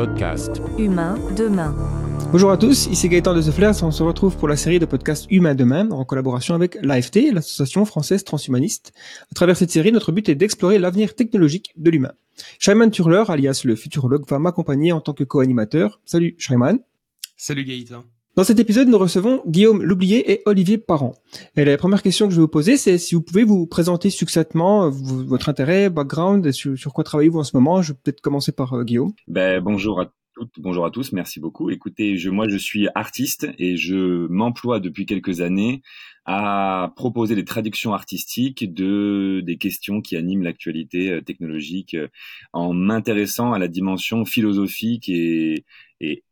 podcast Humain demain. Bonjour à tous, ici Gaëtan de The Flares. On se retrouve pour la série de podcasts Humain demain en collaboration avec l'AFT, l'Association française transhumaniste. À travers cette série, notre but est d'explorer l'avenir technologique de l'humain. Shaiman Turler, alias le futurologue, va m'accompagner en tant que co-animateur. Salut Shaiman. Salut Gaëtan. Dans cet épisode, nous recevons Guillaume Loublier et Olivier Parent. Et la première question que je vais vous poser, c'est si vous pouvez vous présenter succinctement euh, votre intérêt, background, et sur, quoi travaillez-vous en ce moment. Je vais peut-être commencer par euh, Guillaume. Ben, bonjour à bonjour à tous, merci beaucoup. Écoutez, je, moi je suis artiste et je m'emploie depuis quelques années à proposer des traductions artistiques de des questions qui animent l'actualité euh, technologique en m'intéressant à la dimension philosophique et, et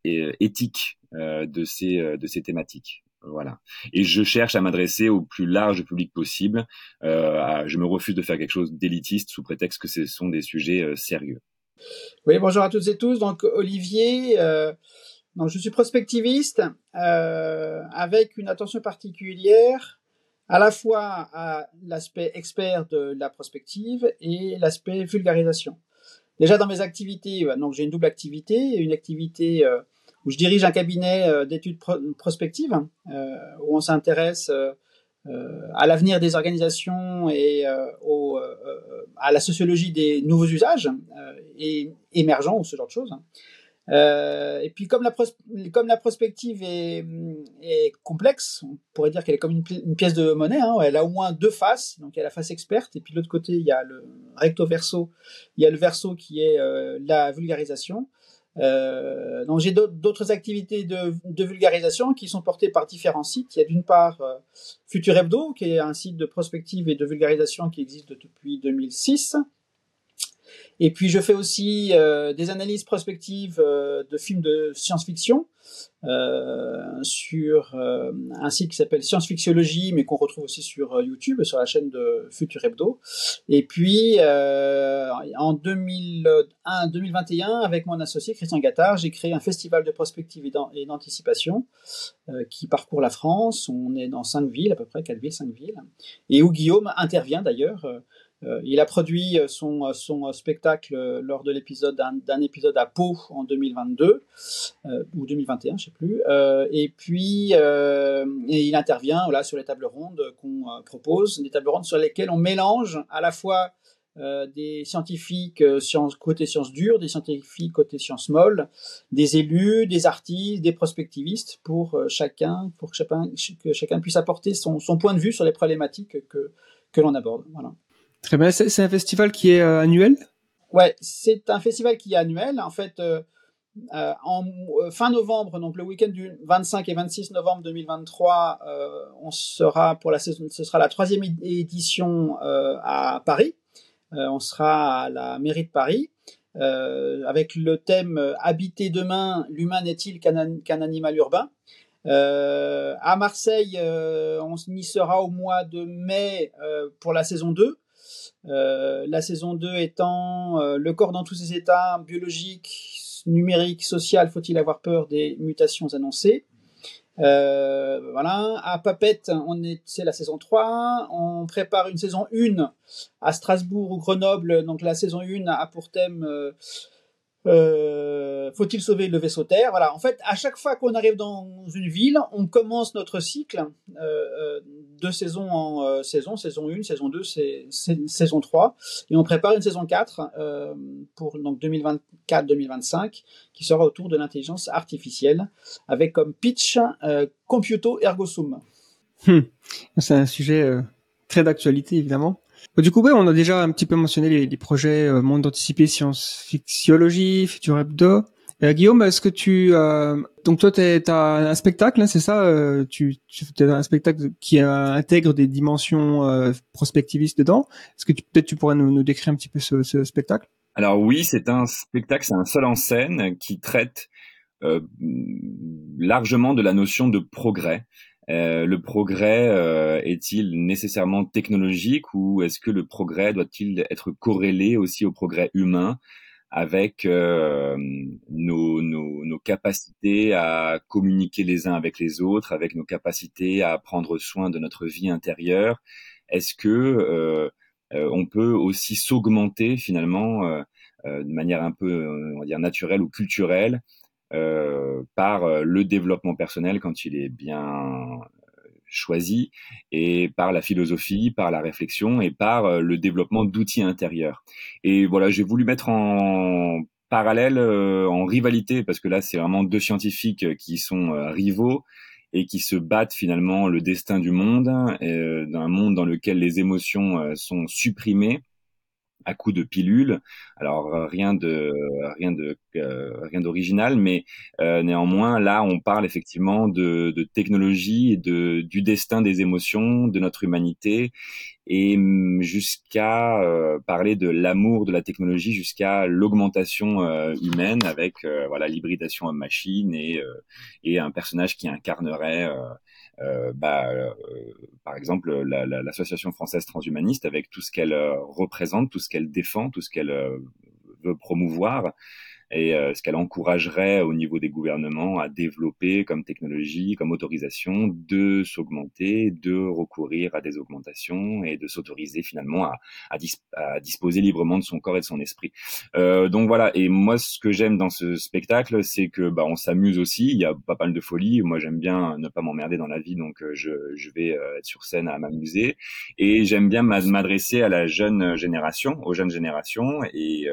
éthique euh, de ces euh, de ces thématiques. Voilà. Et je cherche à m'adresser au plus large public possible. Euh, je me refuse de faire quelque chose d'élitiste sous prétexte que ce sont des sujets euh, sérieux. Oui, bonjour à toutes et tous. Donc Olivier, euh, donc je suis prospectiviste euh, avec une attention particulière à la fois à l'aspect expert de la prospective et l'aspect vulgarisation. Déjà dans mes activités, donc j'ai une double activité, une activité où je dirige un cabinet euh, d'études prospectives euh, où on s'intéresse euh, à l'avenir des organisations et au, à la sociologie des nouveaux usages et émergents ou ce genre de choses. Euh, et puis comme la, comme la prospective est, est, complexe, on pourrait dire qu'elle est comme une, une, pièce de monnaie. Hein, elle a au moins deux faces. Donc il y a la face experte et puis de l'autre côté il y a le recto verso. Il y a le verso qui est euh, la vulgarisation. Euh, donc j'ai d'autres activités de, vulgarisation qui sont portées par différents sites. Il y a d'une part euh, Futur Hebdo, qui est un site de prospective et de vulgarisation qui existe depuis 2006. Et puis je fais aussi euh, des analyses prospectives euh, de films de science-fiction euh, sur euh, un site qui s'appelle Science Fictiologie, mais qu'on retrouve aussi sur YouTube, sur la chaîne de Futur Hebdo. Et puis en 2001, 2021, avec mon associé Christian Gattard, j'ai créé un festival de prospective et d'anticipation qui parcourt la France. On est dans cinq villes, à peu près quatre villes, cinq villes, et où Guillaume intervient d'ailleurs euh, il a produit euh, son, euh, spectacle lors de l'épisode d'un épisode à Pau en 2022 ou 2021, je sais plus. et puis il intervient sur les tables rondes qu'on propose, des tables rondes sur lesquelles on mélange à la fois des scientifiques côté sciences dures, des scientifiques côté sciences molles, des élus, des artistes, des prospectivistes pour chacun, pour que chacun, puisse apporter son, son, point de vue sur les problématiques que, que l'on aborde. Voilà. Très bien. C'est un festival qui est euh, annuel? Ouais, c'est un festival qui est annuel. En fait, euh, euh, en fin novembre, donc le week-end du 25 et 26 novembre 2023, on sera pour la saison, ce sera la troisième édition à Paris. on sera à la mairie de Paris. avec le thème Habiter demain, l'humain n'est-il qu'un animal urbain? Euh, à Marseille, on y sera au mois de mai pour la saison 2. Euh, la saison 2 étant euh, le corps dans tous ses états, biologique, numérique, social, faut-il avoir peur des mutations annoncées euh, voilà, à Papette, on est, c'est la saison 3. On prépare une saison 1 à Strasbourg ou Grenoble. Donc la saison 1 a pour thème faut-il sauver le vaisseau Terre? Voilà. En fait, à chaque fois qu'on arrive dans une ville, on commence notre cycle euh, euh de saison en euh, saison, saison 1, saison 2, c'est, saison 3, et on prépare une saison 4 euh, pour donc 2024-2025 qui sera autour de l'intelligence artificielle avec comme pitch Computo Ergo Sum. Hmm. C'est un sujet très d'actualité évidemment. Bah, du coup, ouais, on a déjà un petit peu mentionné les, les projets euh, Monde anticipé, Science Fictiologie, Futur Hebdo. Euh, Guillaume, est-ce que tu euh, donc toi tu as un spectacle, hein, c'est ça euh, Tu, as un spectacle qui intègre des dimensions euh, prospectivistes dedans. Est-ce que peut-être tu pourrais nous, nous, décrire un petit peu ce, ce spectacle? Alors oui, c'est un spectacle, c'est un seul en scène qui traite largement de la notion de progrès. Euh, le progrès euh, est-il nécessairement technologique ou est-ce que le progrès doit-il être corrélé aussi au progrès humain avec euh, nos, nos, nos, capacités à communiquer les uns avec les autres, avec nos capacités à prendre soin de notre vie intérieure? Est-ce que on peut aussi s'augmenter finalement de manière un peu, on va dire, naturelle ou culturelle par le développement personnel quand il est bien choisi et par la philosophie, par la réflexion et par le développement d'outils intérieurs. Et voilà, j'ai voulu mettre en parallèle, en rivalité, parce que là, c'est vraiment deux scientifiques qui sont rivaux et qui se battent finalement le destin du monde, euh, d'un monde dans lequel les émotions euh, sont supprimées à coup de pilules. Alors euh, rien de rien de rien d'original, mais néanmoins là on parle effectivement de, de technologie et de du destin des émotions, de notre humanité et mm, jusqu'à euh, parler de l'amour de la technologie jusqu'à l'augmentation euh, humaine avec euh, voilà l'hybridation homme-machine et et un personnage qui incarnerait bah, par exemple l'association française transhumaniste avec tout ce qu'elle représente, tout ce qu'elle défend, tout ce qu'elle veut promouvoir et euh, ce qu'elle encouragerait au niveau des gouvernements à développer comme technologie, comme autorisation, de s'augmenter, de recourir à des augmentations et de s'autoriser finalement à, à, disposer librement de son corps et de son esprit. Euh, donc voilà, et moi ce que j'aime dans ce spectacle, c'est que bah, on s'amuse aussi, il y a pas mal de folie, moi j'aime bien ne pas m'emmerder dans la vie, donc euh, je, je vais euh, être sur scène à m'amuser, et j'aime bien m'adresser à la jeune génération, aux jeunes générations, et,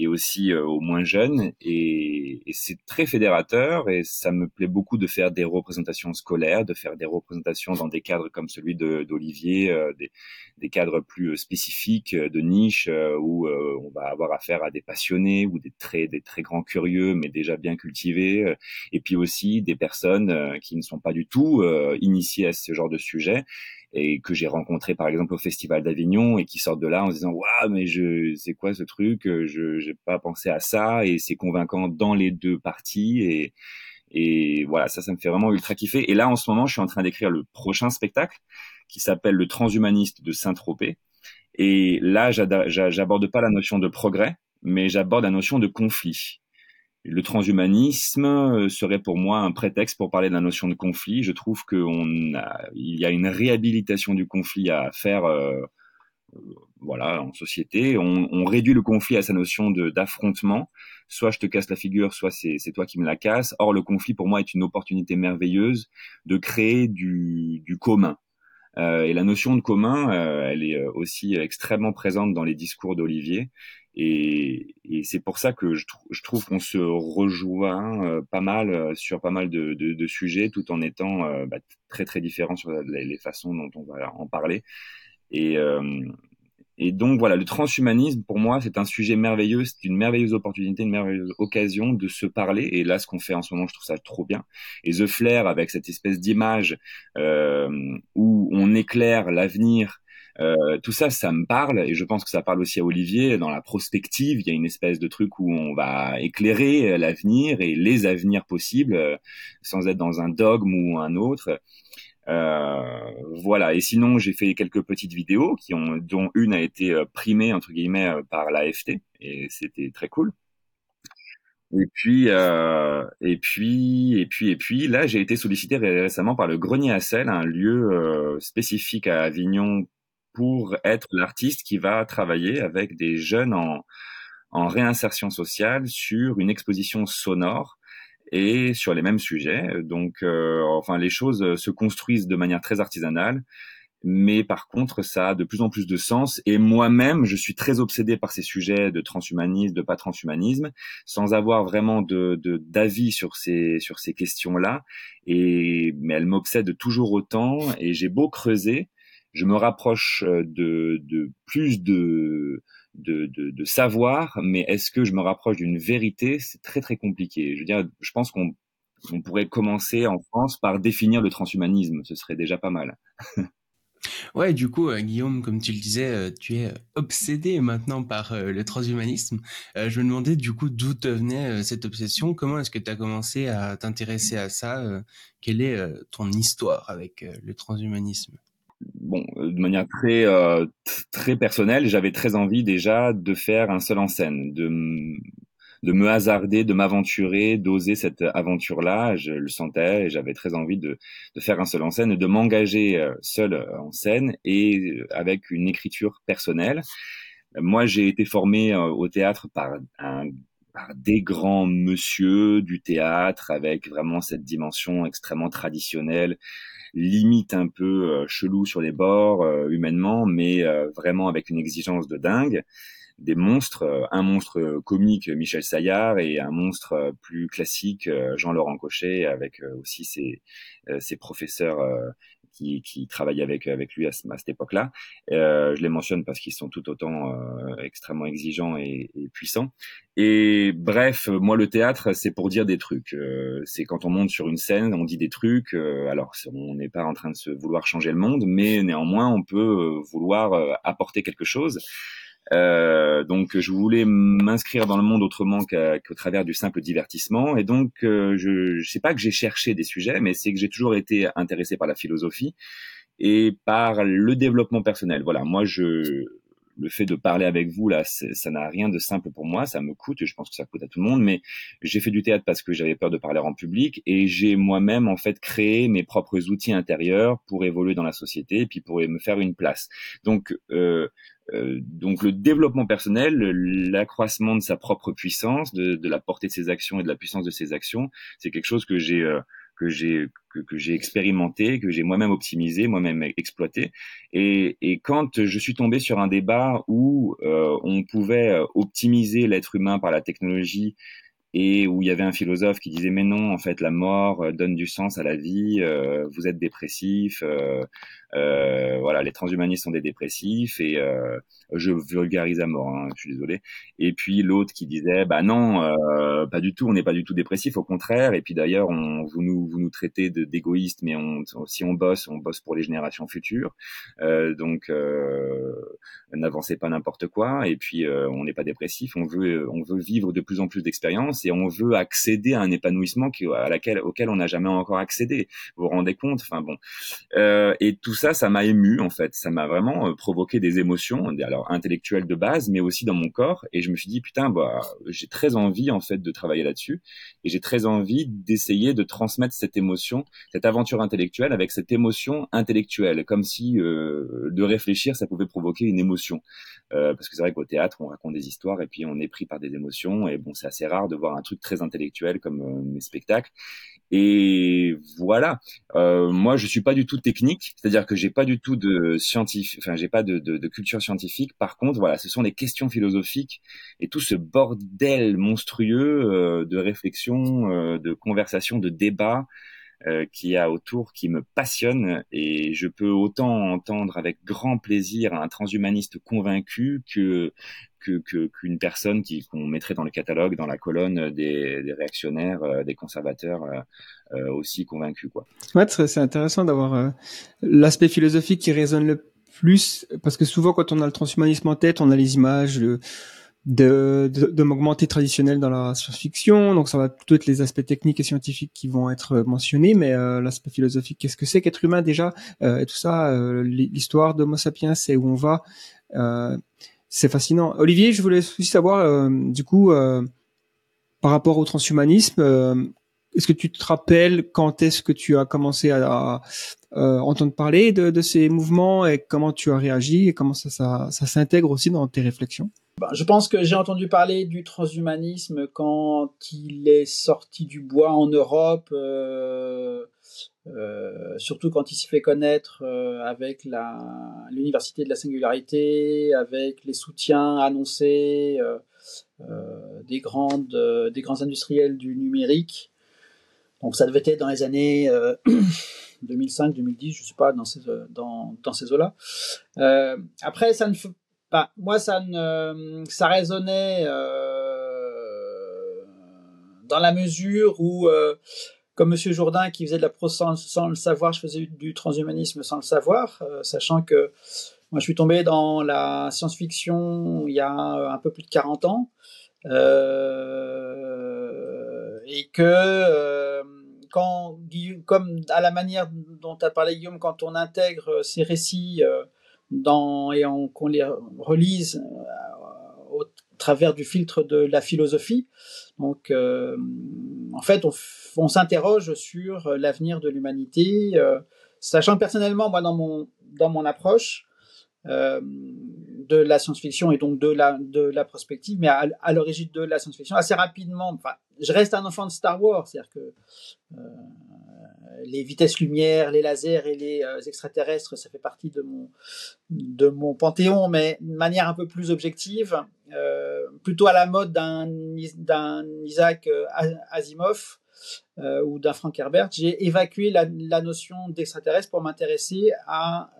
et aussi euh, aux moins jeunes. Et, et c'est très fédérateur et ça me plaît beaucoup de faire des représentations scolaires, de faire des représentations dans des cadres comme celui d'Olivier, euh, des, des, cadres plus euh, spécifiques de niche où on va avoir affaire à des passionnés ou des très, des très grands curieux mais déjà bien cultivés. et puis aussi des personnes qui ne sont pas du tout initiées à ce genre de sujet et que j'ai rencontré par exemple au Festival d'Avignon et qui sortent de là en se disant waouh mais je c'est quoi ce truc? Je j'ai pas pensé à ça. Et c'est convaincant dans les deux parties. Et et voilà ça ça me fait vraiment ultra kiffer. Et là en ce moment je suis en train d'écrire le prochain spectacle qui s'appelle le transhumaniste de Saint-Tropez. Et là j'aborde pas la notion de progrès mais j'aborde la notion de conflit le transhumanisme euh, serait pour moi un prétexte pour parler de la notion de conflit. Je trouve qu'il y a une réhabilitation du conflit à faire, euh, euh, voilà, en société. On, réduit le conflit à sa notion d'affrontement. Soit je te casse la figure, soit c'est toi qui me la casse. Or, le conflit pour moi est une opportunité merveilleuse de créer du, du commun. Et la notion de commun, elle est aussi extrêmement présente dans les discours d'Olivier. Et, c'est pour ça que je, trouve qu'on se rejoint euh, pas mal euh, sur pas mal de, sujets, tout en étant euh, bah, très très différents sur les, les, façons dont on va en parler. Et, et donc voilà, le transhumanisme pour moi c'est un sujet merveilleux, c'est une merveilleuse opportunité, une merveilleuse occasion de se parler. Et là, ce qu'on fait en ce moment, je trouve ça trop bien. Et The Flair avec cette espèce d'image où on éclaire l'avenir euh, tout ça, ça me parle et je pense que ça parle aussi à Olivier. Dans la prospective, il y a une espèce de truc où on va éclairer l'avenir et les avenirs possibles euh, sans être dans un dogme ou un autre. Euh, voilà. Et sinon, j'ai fait quelques petites vidéos qui ont, dont une a été euh, primée entre guillemets par l'AFT et c'était très cool. Et puis, euh, et puis, et puis, et puis, là, j'ai été sollicité récemment par le Grenier à Sel, un lieu euh, spécifique à Avignon pour être l'artiste qui va travailler avec des jeunes en réinsertion sociale sur une exposition sonore et sur les mêmes sujets. Donc, euh, enfin, les choses se construisent de manière très artisanale, mais par contre, ça a de plus en plus de sens. Et moi-même, je suis très obsédé par ces sujets de transhumanisme, de pas transhumanisme, sans avoir vraiment de d'avis sur ces sur ces questions-là. Et mais elles m'obsèdent toujours autant. Et j'ai beau creuser, je me rapproche euh, de, de plus de, de, savoir, mais est-ce que je me rapproche d'une vérité? C'est très très compliqué. Je veux dire, je pense qu'on on pourrait commencer en France par définir le transhumanisme, ce serait déjà pas mal. Ouais, du coup, euh, Guillaume, comme tu le disais, euh, tu es obsédé maintenant par le transhumanisme. je me demandais du coup d'où te venait cette obsession? Comment est-ce que tu as commencé à t'intéresser à ça? Quelle est ton histoire avec le transhumanisme? Bon, euh, de manière très euh, très personnelle, j'avais très envie déjà de faire un seul en scène, de de me hasarder, de m'aventurer, d'oser cette aventure-là. Je le sentais j'avais très envie de, de faire un seul en scène et de m'engager euh, seul en scène et avec une écriture personnelle. Moi, j'ai été formé au théâtre par un par des grands monsieur du théâtre avec vraiment cette dimension extrêmement traditionnelle, limite un peu chelou sur les bords humainement, mais vraiment avec une exigence de dingue. Des monstres, euh, un monstre comique Michel Saillard et un monstre plus classique Jean-Laurent Cochet avec aussi ses, ses professeurs qui, qui travaillaient avec avec lui à, cette époque-là. Euh, je les mentionne parce qu'ils sont tout autant euh, extrêmement exigeants et, et, puissants. Et bref, moi le théâtre, c'est pour dire des trucs. c'est quand on monte sur une scène, on dit des trucs. alors on n'est pas en train de se vouloir changer le monde, mais néanmoins on peut vouloir apporter quelque chose. Euh, donc je voulais m'inscrire dans le monde autrement qu'au travers du simple divertissement. Et donc euh, je ne sais pas que j'ai cherché des sujets, mais c'est que j'ai toujours été intéressé par la philosophie et par le développement personnel. Voilà, moi je le fait de parler avec vous là, ça n'a rien de simple pour moi, ça me coûte, et je pense que ça coûte à tout le monde, mais j'ai fait du théâtre parce que j'avais peur de parler en public et j'ai moi-même en fait créé mes propres outils intérieurs pour évoluer dans la société et puis pour me faire une place. Donc euh, euh, donc le développement personnel, l'accroissement de sa propre puissance, de, de, la portée de ses actions et de la puissance de ses actions, c'est quelque chose que j'ai euh, que j'ai que, que j'ai expérimenté, que j'ai moi-même optimisé, moi-même exploité. Et, et, quand je suis tombé sur un débat où euh, on pouvait optimiser l'être humain par la technologie et où il y avait un philosophe qui disait mais non en fait la mort donne du sens à la vie vous êtes dépressif euh, euh, voilà, les transhumanistes sont des dépressifs et euh, je vulgarise à mort, hein, je suis désolé. Et puis l'autre qui disait, bah non, euh, pas du tout, on n'est pas du tout dépressif, au contraire. Et puis d'ailleurs, on, vous nous vous nous traitez d'égoïstes, mais on, si on bosse, on bosse pour les générations futures. Euh, donc euh, n'avancez pas n'importe quoi. Et puis on n'est pas dépressif, on veut on veut vivre de plus en plus d'expériences et on veut accéder à un épanouissement auquel on n'a jamais encore accédé. Vous vous rendez compte? Enfin bon. et tout ça, ça m'a ému en fait. Ça m'a vraiment euh, provoqué des émotions, alors intellectuelles de base, mais aussi dans mon corps. Et je me suis dit putain, bah j'ai très envie en fait de travailler là-dessus, et j'ai très envie d'essayer de transmettre cette émotion, cette aventure intellectuelle avec cette émotion intellectuelle, comme si euh, de réfléchir ça pouvait provoquer une émotion. Euh, parce que c'est vrai qu'au théâtre on raconte des histoires et puis on est pris par des émotions et bon c'est assez rare de voir un truc très intellectuel comme euh, mes spectacles. Et voilà. Euh, moi, je suis pas du tout technique, c'est-à-dire que j'ai pas du tout de scientifique, enfin, j'ai pas de, de, de, culture scientifique. Par contre, voilà, ce sont des questions philosophiques et tout ce bordel monstrueux euh, de réflexion, euh, de conversation, de débat euh, qui a autour, qui me passionne. Et je peux autant entendre avec grand plaisir un transhumaniste convaincu que qu'une personne qui qu'on mettrait dans le catalogue, dans la colonne des, des réactionnaires, euh, des conservateurs euh, euh, aussi convaincus. Quoi. Ouais, c'est intéressant d'avoir l'aspect philosophique qui résonne le plus, parce que souvent quand on a le transhumanisme en tête, on a les images de de, de, de m'augmenter traditionnel dans la science-fiction, donc ça va plutôt être les aspects techniques et scientifiques qui vont être mentionnés, mais l'aspect philosophique, qu'est-ce que c'est qu'être humain déjà, et tout ça, l'histoire d'Homo sapiens, c'est où on va, c'est fascinant. Olivier, je voulais aussi savoir, euh, du coup, euh, par rapport au transhumanisme, euh, est-ce que tu te rappelles quand est-ce que tu as commencé à, entendre parler de, ces mouvements et comment tu as réagi et comment ça, ça, s'intègre aussi dans tes réflexions? Je pense que j'ai entendu parler du transhumanisme quand il est sorti du bois en Europe. Euh, surtout quand il s'y fait connaître euh, avec l'université de la singularité, avec les soutiens annoncés euh, des, grands industriels du numérique. Donc ça devait être dans les années 2005, 2010, je sais pas, dans ces, dans, dans ces eaux-là. après, ça ne pas. Moi, ça, ne, ça résonnait dans la mesure où comme Monsieur Jourdain qui faisait de la prose sans, le savoir, je faisais du transhumanisme sans le savoir, euh, sachant que moi je suis tombé dans la science-fiction il y a un peu plus de 40 ans, euh, et que euh, quand comme à la manière dont tu as parlé Guillaume, quand on intègre ces récits dans et qu'on les relise au travers du filtre de la philosophie, donc en fait on on s'interroge sur euh, l'avenir de l'humanité, euh, sachant personnellement, moi, dans mon, dans mon approche, euh, de la science-fiction et donc de la, de la prospective, mais à, l'origine de la science-fiction, assez rapidement, enfin, je reste un enfant de Star Wars, c'est-à-dire que euh, les vitesses lumière, les lasers et les euh, extraterrestres, ça fait partie de mon, de mon panthéon, mais de manière un peu plus objective, euh, plutôt à la mode d'un, Isaac Asimov ou d'un Frank Herbert, j'ai évacué la, notion d'extraterrestre pour m'intéresser à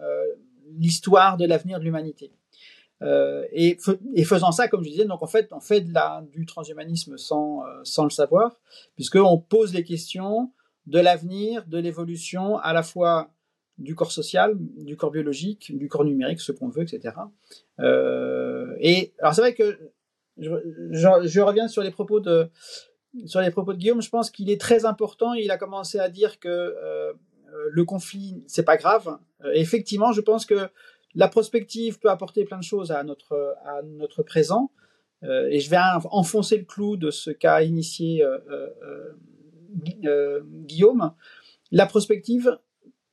l'histoire de l'avenir de l'humanité. Euh, et, faisant ça, comme je disais, donc en fait, on fait du transhumanisme sans, euh, sans le savoir, puisqu'on pose les questions de l'avenir, de l'évolution, à la fois du corps social, du corps biologique, du corps numérique, ce qu'on veut, etc. Euh, et alors c'est vrai que je, je, reviens sur les propos de sur les propos de Guillaume. Je pense qu'il est très important. Il a commencé à dire que le conflit c'est pas grave. Effectivement, je pense que la prospective peut apporter plein de choses à notre à notre présent. Euh, et je vais enfoncer le clou de ce qu'a initié euh, euh, Guillaume, la prospective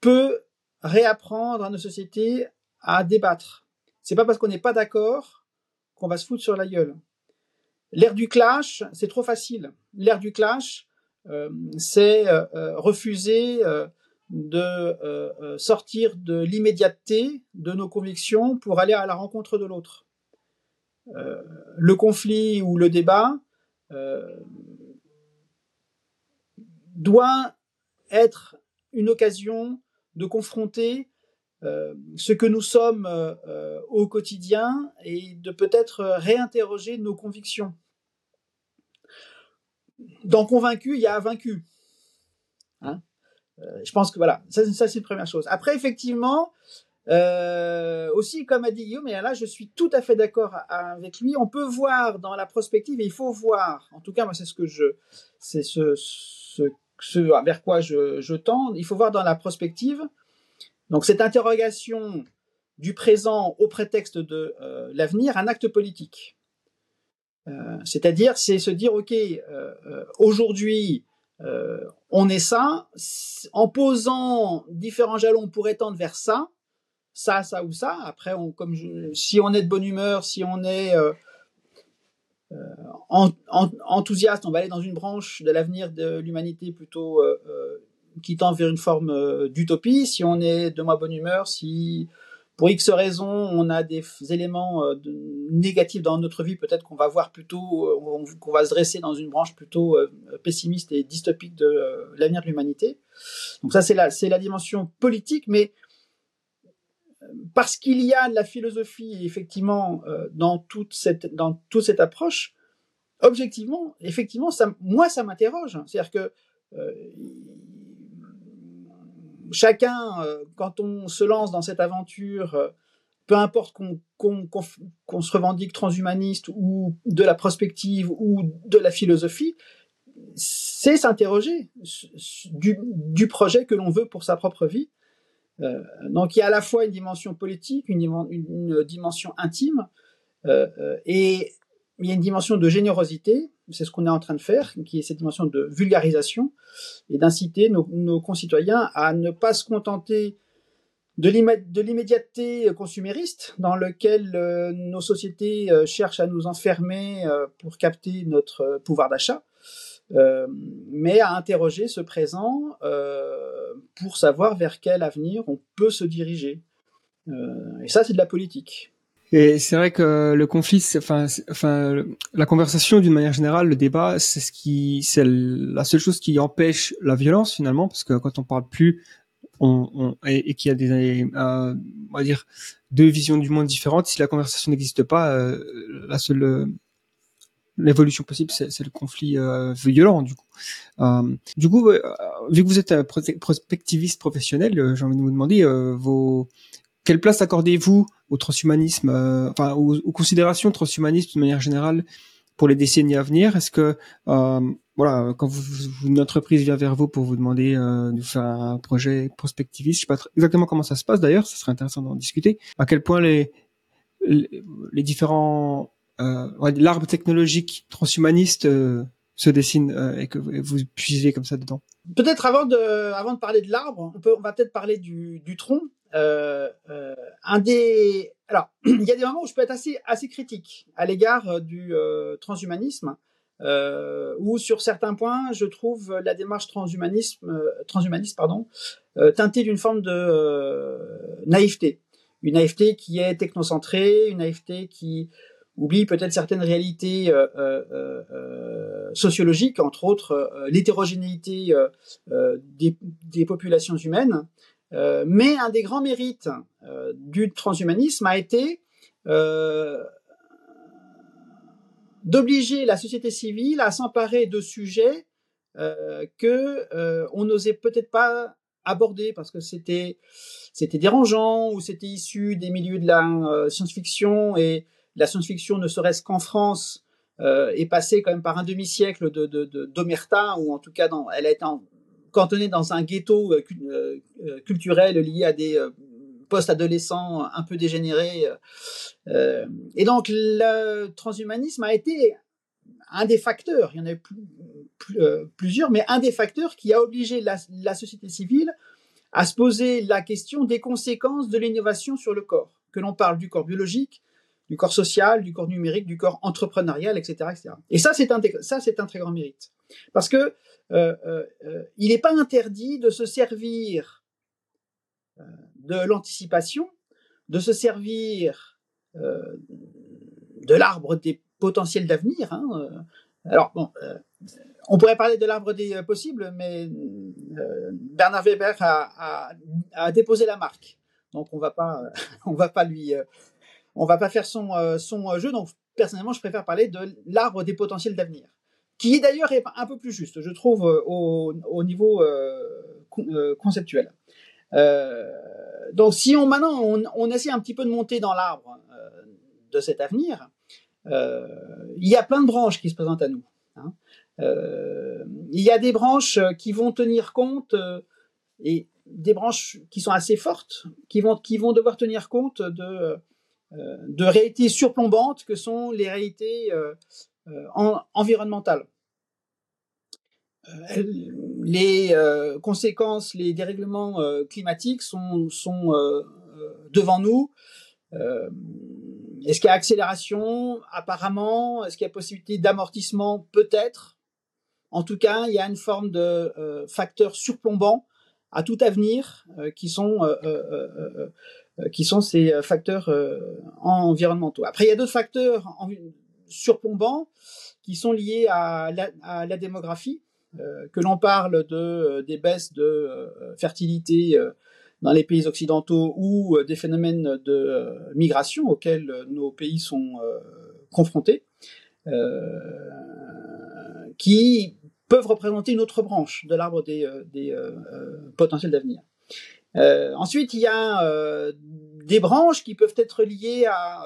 peut réapprendre à nos sociétés à débattre. C'est pas parce qu'on n'est pas d'accord qu'on va se foutre sur la gueule. L'ère du clash, c'est trop facile. L'ère du clash, c'est refuser de euh, sortir de l'immédiateté de nos convictions pour aller à la rencontre de l'autre. le conflit ou le débat doit être une occasion de confronter euh, ce que nous sommes euh, au quotidien et de peut-être réinterroger nos convictions. Dans convaincu, il y a vaincu. Hein euh, je pense que voilà, ça, c'est une première chose. Après, effectivement, euh, aussi, comme a dit Guillaume, et là je suis tout à fait d'accord avec lui, on peut voir dans la prospective, et il faut voir, en tout cas moi c'est ce que je, c'est ce, vers quoi je, tends, il faut voir dans la prospective. Donc cette interrogation du présent au prétexte de euh, l'avenir, un acte politique. Euh, C'est-à-dire, c'est se dire, ok, euh, aujourd'hui, euh, on est ça, en posant différents jalons, on pourrait tendre vers ça, ça, ça ou ça. Après, on, comme je, si on est de bonne humeur, si on est euh, euh, en, en, enthousiaste, on va aller dans une branche de l'avenir de l'humanité plutôt euh, euh, qui tend vers une forme d'utopie. Si on est de moins bonne humeur, si pour X raisons on a des éléments euh, négatifs dans notre vie, peut-être qu'on va voir plutôt, euh, qu'on va se dresser dans une branche plutôt pessimiste et dystopique de l'avenir de l'humanité. Donc ça c'est la la dimension politique, mais parce qu'il y a de la philosophie effectivement euh, dans toute cette dans toute cette approche objectivement effectivement ça moi ça m'interroge c'est-à-dire que euh, chacun euh, quand on se lance dans cette aventure euh, peu importe qu'on se revendique transhumaniste ou de la prospective ou de la philosophie c'est s'interroger du, projet que l'on veut pour sa propre vie. Euh, donc il y a à la fois une dimension politique, une, dimension intime, et il y a une dimension de générosité, c'est ce qu'on est en train de faire, qui est cette dimension de vulgarisation, et d'inciter nos, concitoyens à ne pas se contenter de l'immédiateté consumériste dans lequel euh, nos sociétés euh, cherchent à nous enfermer euh, pour capter notre pouvoir d'achat, mais à interroger ce présent pour savoir vers quel avenir on peut se diriger. Et ça, c'est de la politique. Et c'est vrai que le conflit, enfin, enfin, la conversation d'une manière générale, le débat, c'est ce qui, c'est la seule chose qui empêche la violence finalement, parce que quand on parle plus, on, on et, qu'il y a des, euh, on va dire, deux visions du monde différentes, si la conversation n'existe pas, euh, la seule l'évolution possible, c'est le conflit euh, violent du coup. Euh, du coup, euh, vu que vous êtes un prospectiviste professionnel, euh, j'ai envie de vous demander euh, vos quelle place accordez-vous au transhumanisme, euh, enfin aux, aux, considérations transhumanistes de manière générale pour les décennies à venir? Est-ce que voilà, quand vous, une entreprise vient vers vous pour vous demander de faire un projet prospectiviste, je sais pas exactement comment ça se passe d'ailleurs, ça serait intéressant d'en discuter. À quel point les les, les différents euh, l'arbre technologique transhumaniste euh, se dessine euh, et que vous puisez comme ça dedans. Peut-être avant de, avant de parler de l'arbre, on, peut, on va peut-être parler du, du tronc. Euh, euh, un des, alors, il y a des moments où je peux être assez, assez critique à l'égard du transhumanisme, euh, où sur certains points, je trouve la démarche transhumanisme, transhumaniste pardon, teintée d'une forme de naïveté. Une naïveté qui est technocentrée, une naïveté qui oublie peut-être certaines réalités euh, euh, euh, sociologiques, entre autres l'hétérogénéité des, des, populations humaines. Mais un des grands mérites du transhumanisme a été d'obliger la société civile à s'emparer de sujets que on n'osait peut-être pas aborder parce que c'était c'était dérangeant ou c'était issu des milieux de la science-fiction et la science-fiction, ne serait-ce qu'en France, euh, est passée quand même par un demi-siècle de, d'omerta, ou en tout cas, elle a été cantonnée dans un ghetto euh, euh, culturel lié à des post-adolescents un peu dégénérés. et donc, le transhumanisme a été un des facteurs, il y en a eu plusieurs, mais un des facteurs qui a obligé la, société civile à se poser la question des conséquences de l'innovation sur le corps. Que l'on parle du corps biologique, du corps social, du corps numérique, du corps entrepreneurial, etc., etc. Et ça, c'est un, un très grand mérite, parce que euh, euh, euh il n'est pas interdit de se servir euh, de l'anticipation, de se servir euh, de l'arbre des potentiels d'avenir. Hein, alors bon, on pourrait parler de l'arbre des possibles, mais Bernard Weber a, a, a, déposé la marque, donc on va on va pas lui on va pas faire son, euh, son euh, jeu. Donc, personnellement, je préfère parler de l'arbre des potentiels d'avenir, qui est d'ailleurs un peu plus juste, je trouve, euh, au, niveau conceptuel. donc, si on maintenant on, essaie un petit peu de monter dans l'arbre de cet avenir, il y a plein de branches qui se présentent à nous. Hein. il y a des branches qui vont tenir compte et des branches qui sont assez fortes, qui vont qui vont devoir tenir compte de de réalités surplombantes que sont les réalités euh, euh, environnementales. les conséquences, les dérèglements climatiques sont, devant nous. Est-ce qu'il y a accélération? Apparemment. Est-ce qu'il y a possibilité d'amortissement? Peut-être. En tout cas, il y a une forme de facteurs surplombants à tout avenir qui sont euh, qui sont ces euh, facteurs euh, environnementaux. Après, il y a d'autres facteurs surplombants qui sont liés à la, démographie, que l'on parle de des baisses de fertilité dans les pays occidentaux ou des phénomènes de migration auxquels nos pays sont confrontés, qui peuvent représenter une autre branche de l'arbre des potentiels d'avenir. Euh, ensuite, il y a euh, des branches qui peuvent être liées à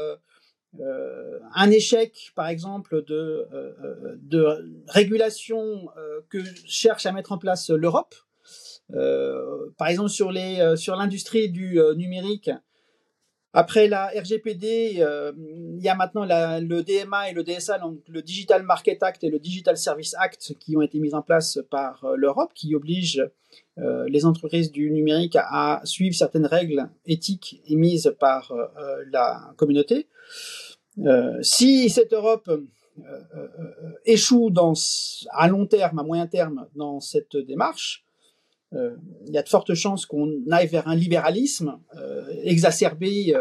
euh, un échec, par exemple, de, de régulation que cherche à mettre en place l'Europe. par exemple, sur sur l'industrie du numérique, après la RGPD, euh, il y a maintenant le DMA et le DSA, donc le Digital Market Act et le Digital Service Act, qui ont été mis en place par euh, l'Europe, qui obligent euh, les entreprises du numérique à, suivre certaines règles éthiques émises par la communauté. si cette Europe échoue dans, à long terme, à moyen terme, dans cette démarche, il y a de fortes chances qu'on aille vers un libéralisme euh, exacerbé.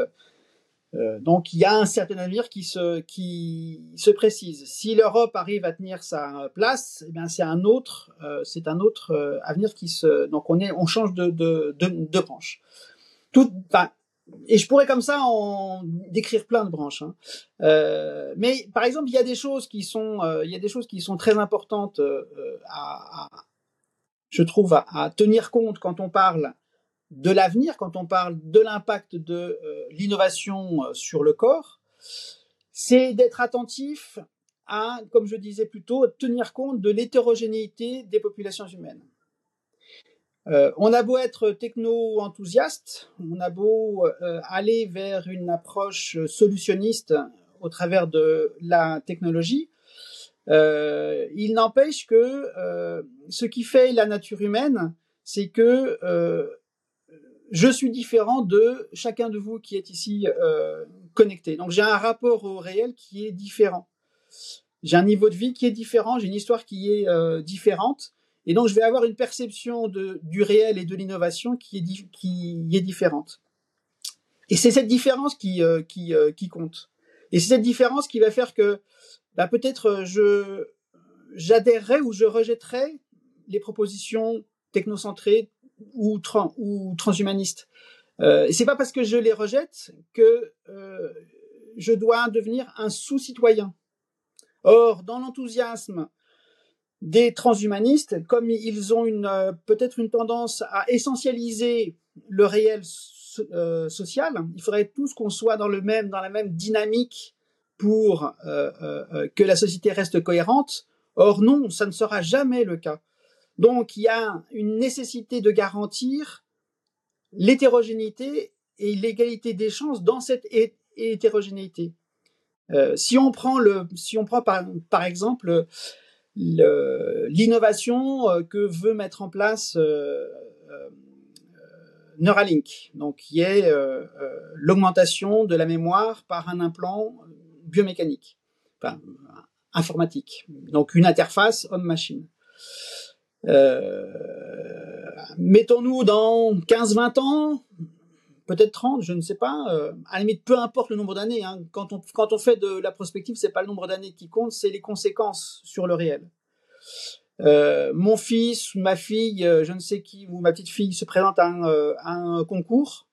Euh, donc il y a un certain avenir qui se qui se précise. Si l'Europe arrive à tenir sa place, eh bien c'est un autre c'est un autre avenir qui se donc on est on change de de de, branche. Tout et je pourrais comme ça en décrire plein de branches. Hein. Euh, mais par exemple, il y a des choses qui sont, il y a des choses qui sont très importantes à, à, je trouve, à, tenir compte quand on parle de l'avenir, quand on parle de l'impact de euh, l'innovation euh, sur le corps, c'est d'être attentif à, comme je disais plus tôt, tenir compte de l'hétérogénéité des populations humaines. Euh, on a beau être techno-enthousiaste, on a beau aller vers une approche solutionniste au travers de la technologie, euh, il n'empêche que euh, ce qui fait la nature humaine, c'est que euh, je suis différent de chacun de vous qui est ici euh, connecté. Donc j'ai un rapport au réel qui est différent. J'ai un niveau de vie qui est différent, j'ai une histoire qui est euh, différente, et donc je vais avoir une perception de, du réel et de l'innovation qui est, qui est différente. Et c'est cette différence qui, euh, qui, qui compte. Et c'est cette différence qui va faire que bah, peut-être je j'adhérerai ou je rejetterai les propositions technocentrées ou, trans, ou transhumanistes. Euh, c'est pas parce que je les rejette que euh, je dois devenir un sous-citoyen. Or, dans l'enthousiasme des transhumanistes, comme ils ont une euh, peut-être une tendance à essentialiser le réel euh, social, il faudrait tous qu'on soit dans le même dans la même dynamique pour euh, que la société reste cohérente. Or non, ça ne sera jamais le cas. Donc il y a une nécessité de garantir l'hétérogénéité et l'égalité des chances dans cette hétérogénéité. Euh, si on prend le, si on prend par, par exemple l'innovation euh, que veut mettre en place euh, euh, Neuralink, donc qui est euh, l'augmentation de la mémoire par un implant biomécanique, enfin informatique, donc une interface homme-machine. Euh, mettons-nous dans 15-20 ans, peut-être 30, je ne sais pas. Euh, à la limite, peu importe le nombre d'années. Hein. Quand, on, fait de la prospective, c'est pas le nombre d'années qui compte, c'est les conséquences sur le réel. Euh, mon fils, ma fille, je ne sais qui, ou ma petite fille se présente à un, à un concours.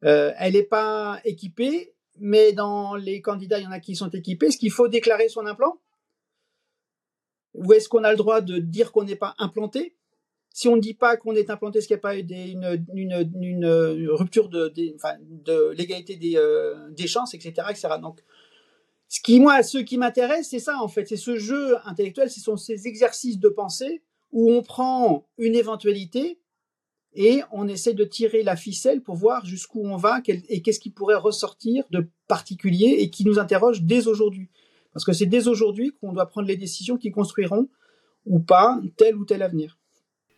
Elle n'est pas équipée, mais dans les candidats, il y en a qui sont équipés. Est-ce qu'il faut déclarer son implant? Ou est-ce qu'on a le droit de dire qu'on n'est pas implanté? Si on ne dit pas qu'on est implanté, est-ce qu'il n'y a pas des, une, rupture de, l'égalité des, euh, chances, etc., etc. Donc, ce qui, moi, ce qui m'intéresse, c'est ça, en fait. C'est ce jeu intellectuel, ce sont ces exercices de pensée où on prend une éventualité et on essaie de tirer la ficelle pour voir jusqu'où on va et qu'est-ce qui pourrait ressortir de particulier et qui nous interroge dès aujourd'hui. Parce que c'est dès aujourd'hui qu'on doit prendre les décisions qui construiront ou pas tel ou tel avenir.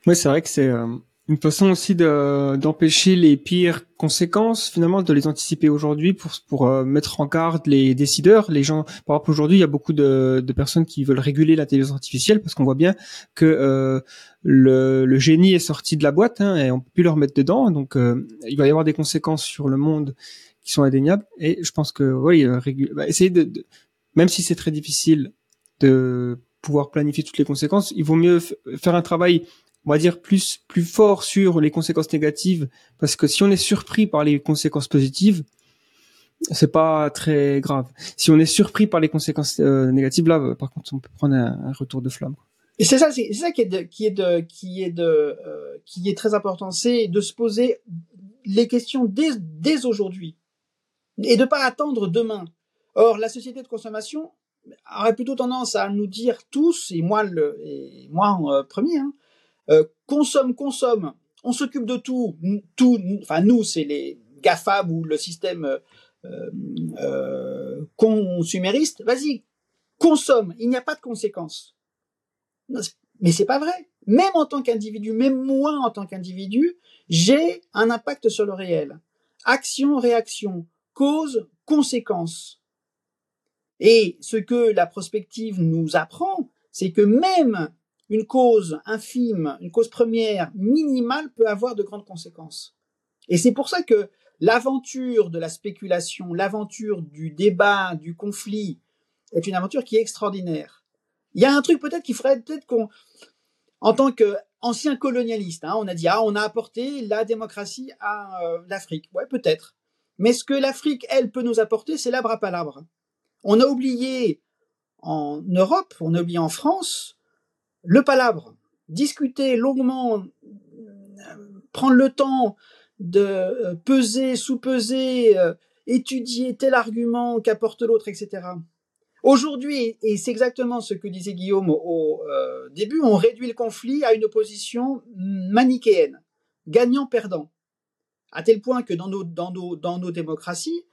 Oui, c'est vrai que c'est euh, une façon aussi de, d'empêcher les pires conséquences, finalement, de les anticiper aujourd'hui pour, euh, mettre en garde les décideurs. Les gens, par exemple, aujourd'hui, il y a beaucoup de, personnes qui veulent réguler l'intelligence artificielle parce qu'on voit bien que euh, le, génie est sorti de la boîte hein, et on peut plus le remettre dedans. Donc, euh, il va y avoir des conséquences sur le monde qui sont indéniables. Et je pense que, oui, euh, bah, essayer de, de même si c'est très difficile de pouvoir planifier toutes les conséquences, il vaut mieux faire un travail, on va dire, plus, plus fort sur les conséquences négatives, parce que si on est surpris par les conséquences positives, c'est pas très grave. Si on est surpris par les conséquences euh, négatives, là, par contre, on peut prendre un, un retour de flamme. Et c'est ça, c'est ça qui est de, qui est de, qui est de, euh, qui est très important, c'est de se poser les questions dès, dès aujourd'hui et de pas attendre demain. Or, la société de consommation aurait plutôt tendance à nous dire tous, et moi, le, et moi en euh, premier, hein, euh, consomme, consomme, on s'occupe de tout, tout, enfin nous, c'est les GAFAB ou le système euh, euh, consumériste, vas-y, consomme, il n'y a pas de conséquences. Mais c'est pas vrai. Même en tant qu'individu, même moi en tant qu'individu, j'ai un impact sur le réel. Action, réaction, cause, conséquence. Et ce que la prospective nous apprend, c'est que même une cause infime, une cause première minimale peut avoir de grandes conséquences. Et c'est pour ça que l'aventure de la spéculation, l'aventure du débat, du conflit, est une aventure qui est extraordinaire. Il y a un truc peut-être qu'il faudrait peut-être qu'on, en tant qu'ancien colonialiste, hein, on a dit ah on a apporté la démocratie à euh, l'Afrique, ouais peut-être. Mais ce que l'Afrique elle peut nous apporter, c'est l'arbre à palabre. On a oublié en Europe, on a oublié en France le palabre, discuter longuement, prendre le temps de euh, peser, sous-peser, euh, étudier tel argument qu'apporte l'autre, etc. Aujourd'hui, et c'est exactement ce que disait Guillaume au euh, début, on réduit le conflit à une opposition manichéenne, gagnant-perdant, à tel point que dans nos, dans démocraties,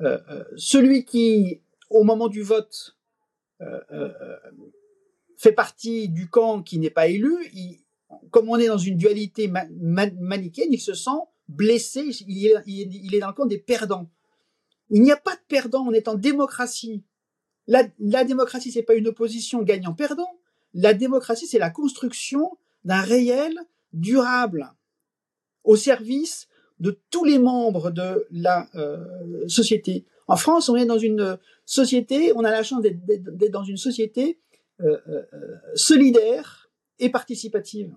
euh, celui qui au moment du vote, euh, euh, fait partie du camp qui n'est pas élu, comme on est dans une dualité ma, ma, manichéenne, il se sent blessé, il est, dans le camp des perdants. Il n'y a pas de perdant, on est en démocratie. La, la démocratie, c'est pas une opposition gagnant-perdant. La démocratie, c'est la construction d'un réel durable au service de tous les membres de la euh, société. En France, on est dans une société, on a la chance d'être dans une société euh, euh, solidaire et participative.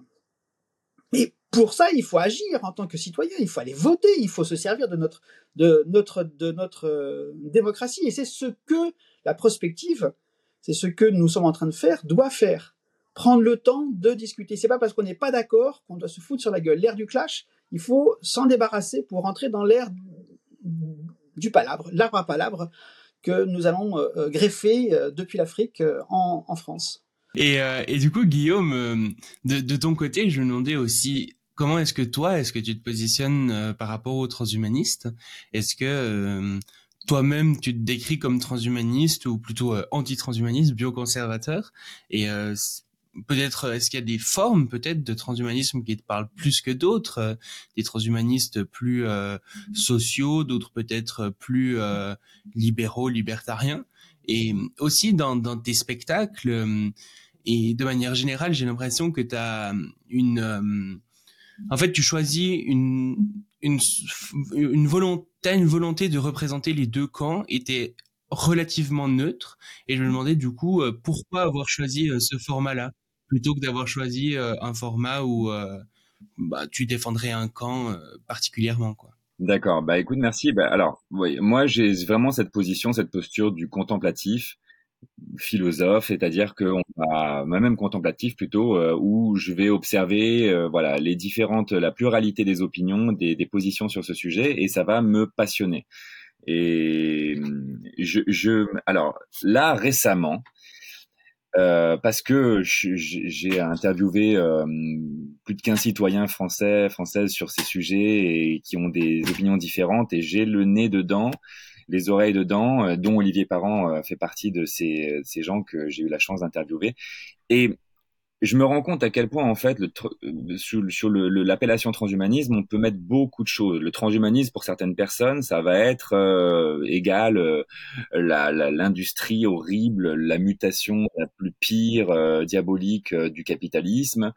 Mais pour ça, il faut agir en tant que citoyen, il faut aller voter, il faut se servir de notre, de notre, de notre démocratie. Et c'est ce que la prospective, c'est ce que nous sommes en train de faire, doit faire. Prendre le temps de discuter. C'est pas parce qu'on n'est pas d'accord qu'on doit se foutre sur la gueule. L'ère du clash, il faut s'en débarrasser pour rentrer dans l'ère du palabre, l'arbre à palabre que nous allons euh, euh, greffer euh, depuis l'Afrique en, France. Et, du coup, Guillaume, de, ton côté, je me demandais aussi comment est-ce que toi, est-ce que tu te positionnes par rapport aux transhumanistes? Est-ce que toi-même tu te décris comme transhumaniste ou plutôt anti-transhumaniste, bioconservateur? Et peut-être est-ce qu'il y a des formes peut-être de transhumanisme qui te parlent plus que d'autres euh, des transhumanistes plus euh, sociaux d'autres peut-être plus euh, libéraux libertariens? Et aussi dans, dans tes spectacles et de manière générale j'ai l'impression que tu as une en fait tu choisis une une une volonté une volonté de représenter les deux camps et t'es relativement neutre. Et je me demandais du coup pourquoi avoir choisi ce format là plutôt que d'avoir choisi euh, un format où euh, bah, tu défendrais un camp euh, particulièrement quoi. D'accord. Bah écoute, merci. Bah, alors, oui, moi j'ai vraiment cette position, cette posture du contemplatif philosophe, c'est-à-dire que on va, même contemplatif plutôt, où je vais observer, voilà, les différentes, la pluralité des opinions, des, des, positions sur ce sujet, et ça va me passionner. Et je, je alors là récemment, euh, parce que j'ai interviewé euh, plus de 15 citoyens français, françaises sur ces sujets et qui ont des opinions différentes et j'ai le nez dedans, les oreilles dedans, euh, dont Olivier Parent fait partie de ces, ces gens que j'ai eu la chance d'interviewer. Et je me rends compte à quel point en fait le, euh, sur, l'appellation transhumanisme on peut mettre beaucoup de choses. Le transhumanisme pour certaines personnes ça va être euh, égal euh, l'industrie horrible la mutation la plus pire euh, diabolique du capitalisme.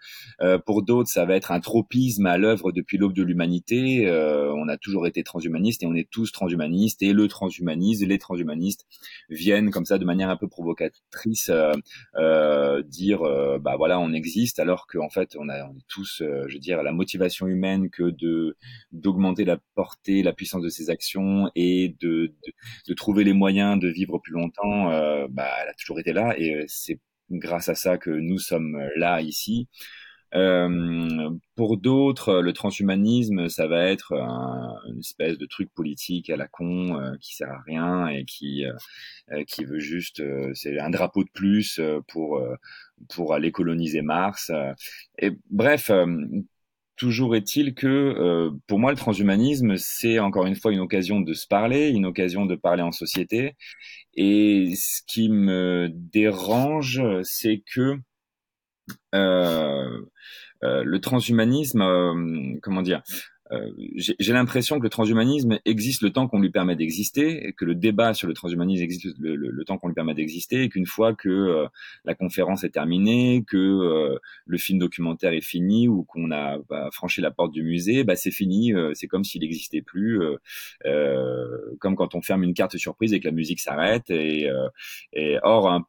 Pour d'autres ça va être un tropisme à l'œuvre depuis l'aube de l'humanité. On a toujours été transhumaniste et on est tous transhumanistes. Et le transhumanisme les transhumanistes viennent comme ça de manière un peu provocatrice dire bah voilà on existe alors qu'en fait on a est tous, euh, je veux dire, la motivation humaine que de d'augmenter la portée, la puissance de ses actions et de, de, trouver les moyens de vivre plus longtemps, euh, bah, elle a toujours été là et euh, c'est grâce à ça que nous sommes là ici. Euh, pour d'autres, le transhumanisme, ça va être une espèce de truc politique à la con euh, qui sert à rien et qui euh, qui veut juste, c'est un drapeau de plus pour pour aller coloniser Mars. Et bref, toujours est-il que pour moi, le transhumanisme, c'est encore une fois une occasion de se parler, une occasion de parler en société. Et ce qui me dérange, c'est que euh, euh, le transhumanisme, euh, comment dire j'ai l'impression que le transhumanisme existe le temps qu'on lui permet d'exister, que le débat sur le transhumanisme existe le, temps qu'on lui permet d'exister, et qu'une fois que la conférence est terminée, que le film documentaire est fini ou qu'on a bah, franchi la porte du musée, bah, c'est fini, c'est comme s'il n'existait plus, comme quand on ferme une carte surprise et que la musique s'arrête. Et, et or,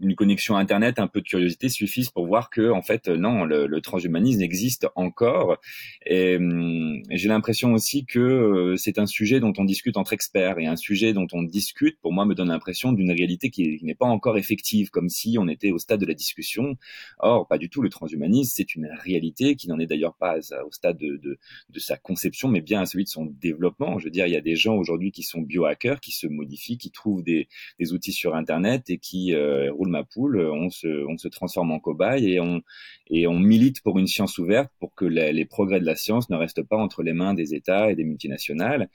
une connexion internet, un peu de curiosité suffisent pour voir que en fait non, le, le transhumanisme existe encore. Et hum, j'ai l'impression aussi que euh, c'est un sujet dont on discute entre experts et un sujet dont on discute, pour moi, me donne l'impression d'une réalité qui, n'est pas encore effective, comme si on était au stade de la discussion. Or, pas du tout. Le transhumanisme, c'est une réalité qui n'en est d'ailleurs pas au stade de, de, de, sa conception, mais bien à celui de son développement. Je veux dire, il y a des gens aujourd'hui qui sont biohackers, qui se modifient, qui trouvent des, des outils sur Internet et qui euh, roulent ma poule, on se, on se transforme en cobaye et on, et on milite pour une science ouverte pour que les, progrès de la science ne restent pas entre les mains des États et des multinationales.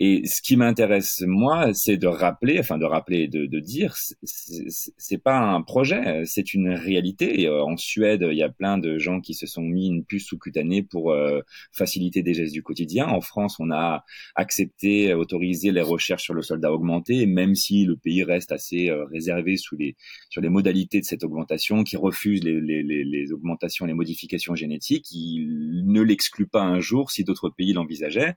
Et ce qui m'intéresse moi, c'est de rappeler, enfin de rappeler, de, de dire, c'est pas un projet, c'est une réalité. Euh, en Suède, il y a plein de gens qui se sont mis une puce sous-cutanée pour euh, faciliter des gestes du quotidien. En France, on a accepté, autorisé les recherches sur le soldat augmenté, même si le pays reste assez euh, réservé sous les, sur les modalités de cette augmentation, qui refuse les, les, les, augmentations, les modifications génétiques. Il ne l'exclut pas un jour si d'autres pays l'envisageaient.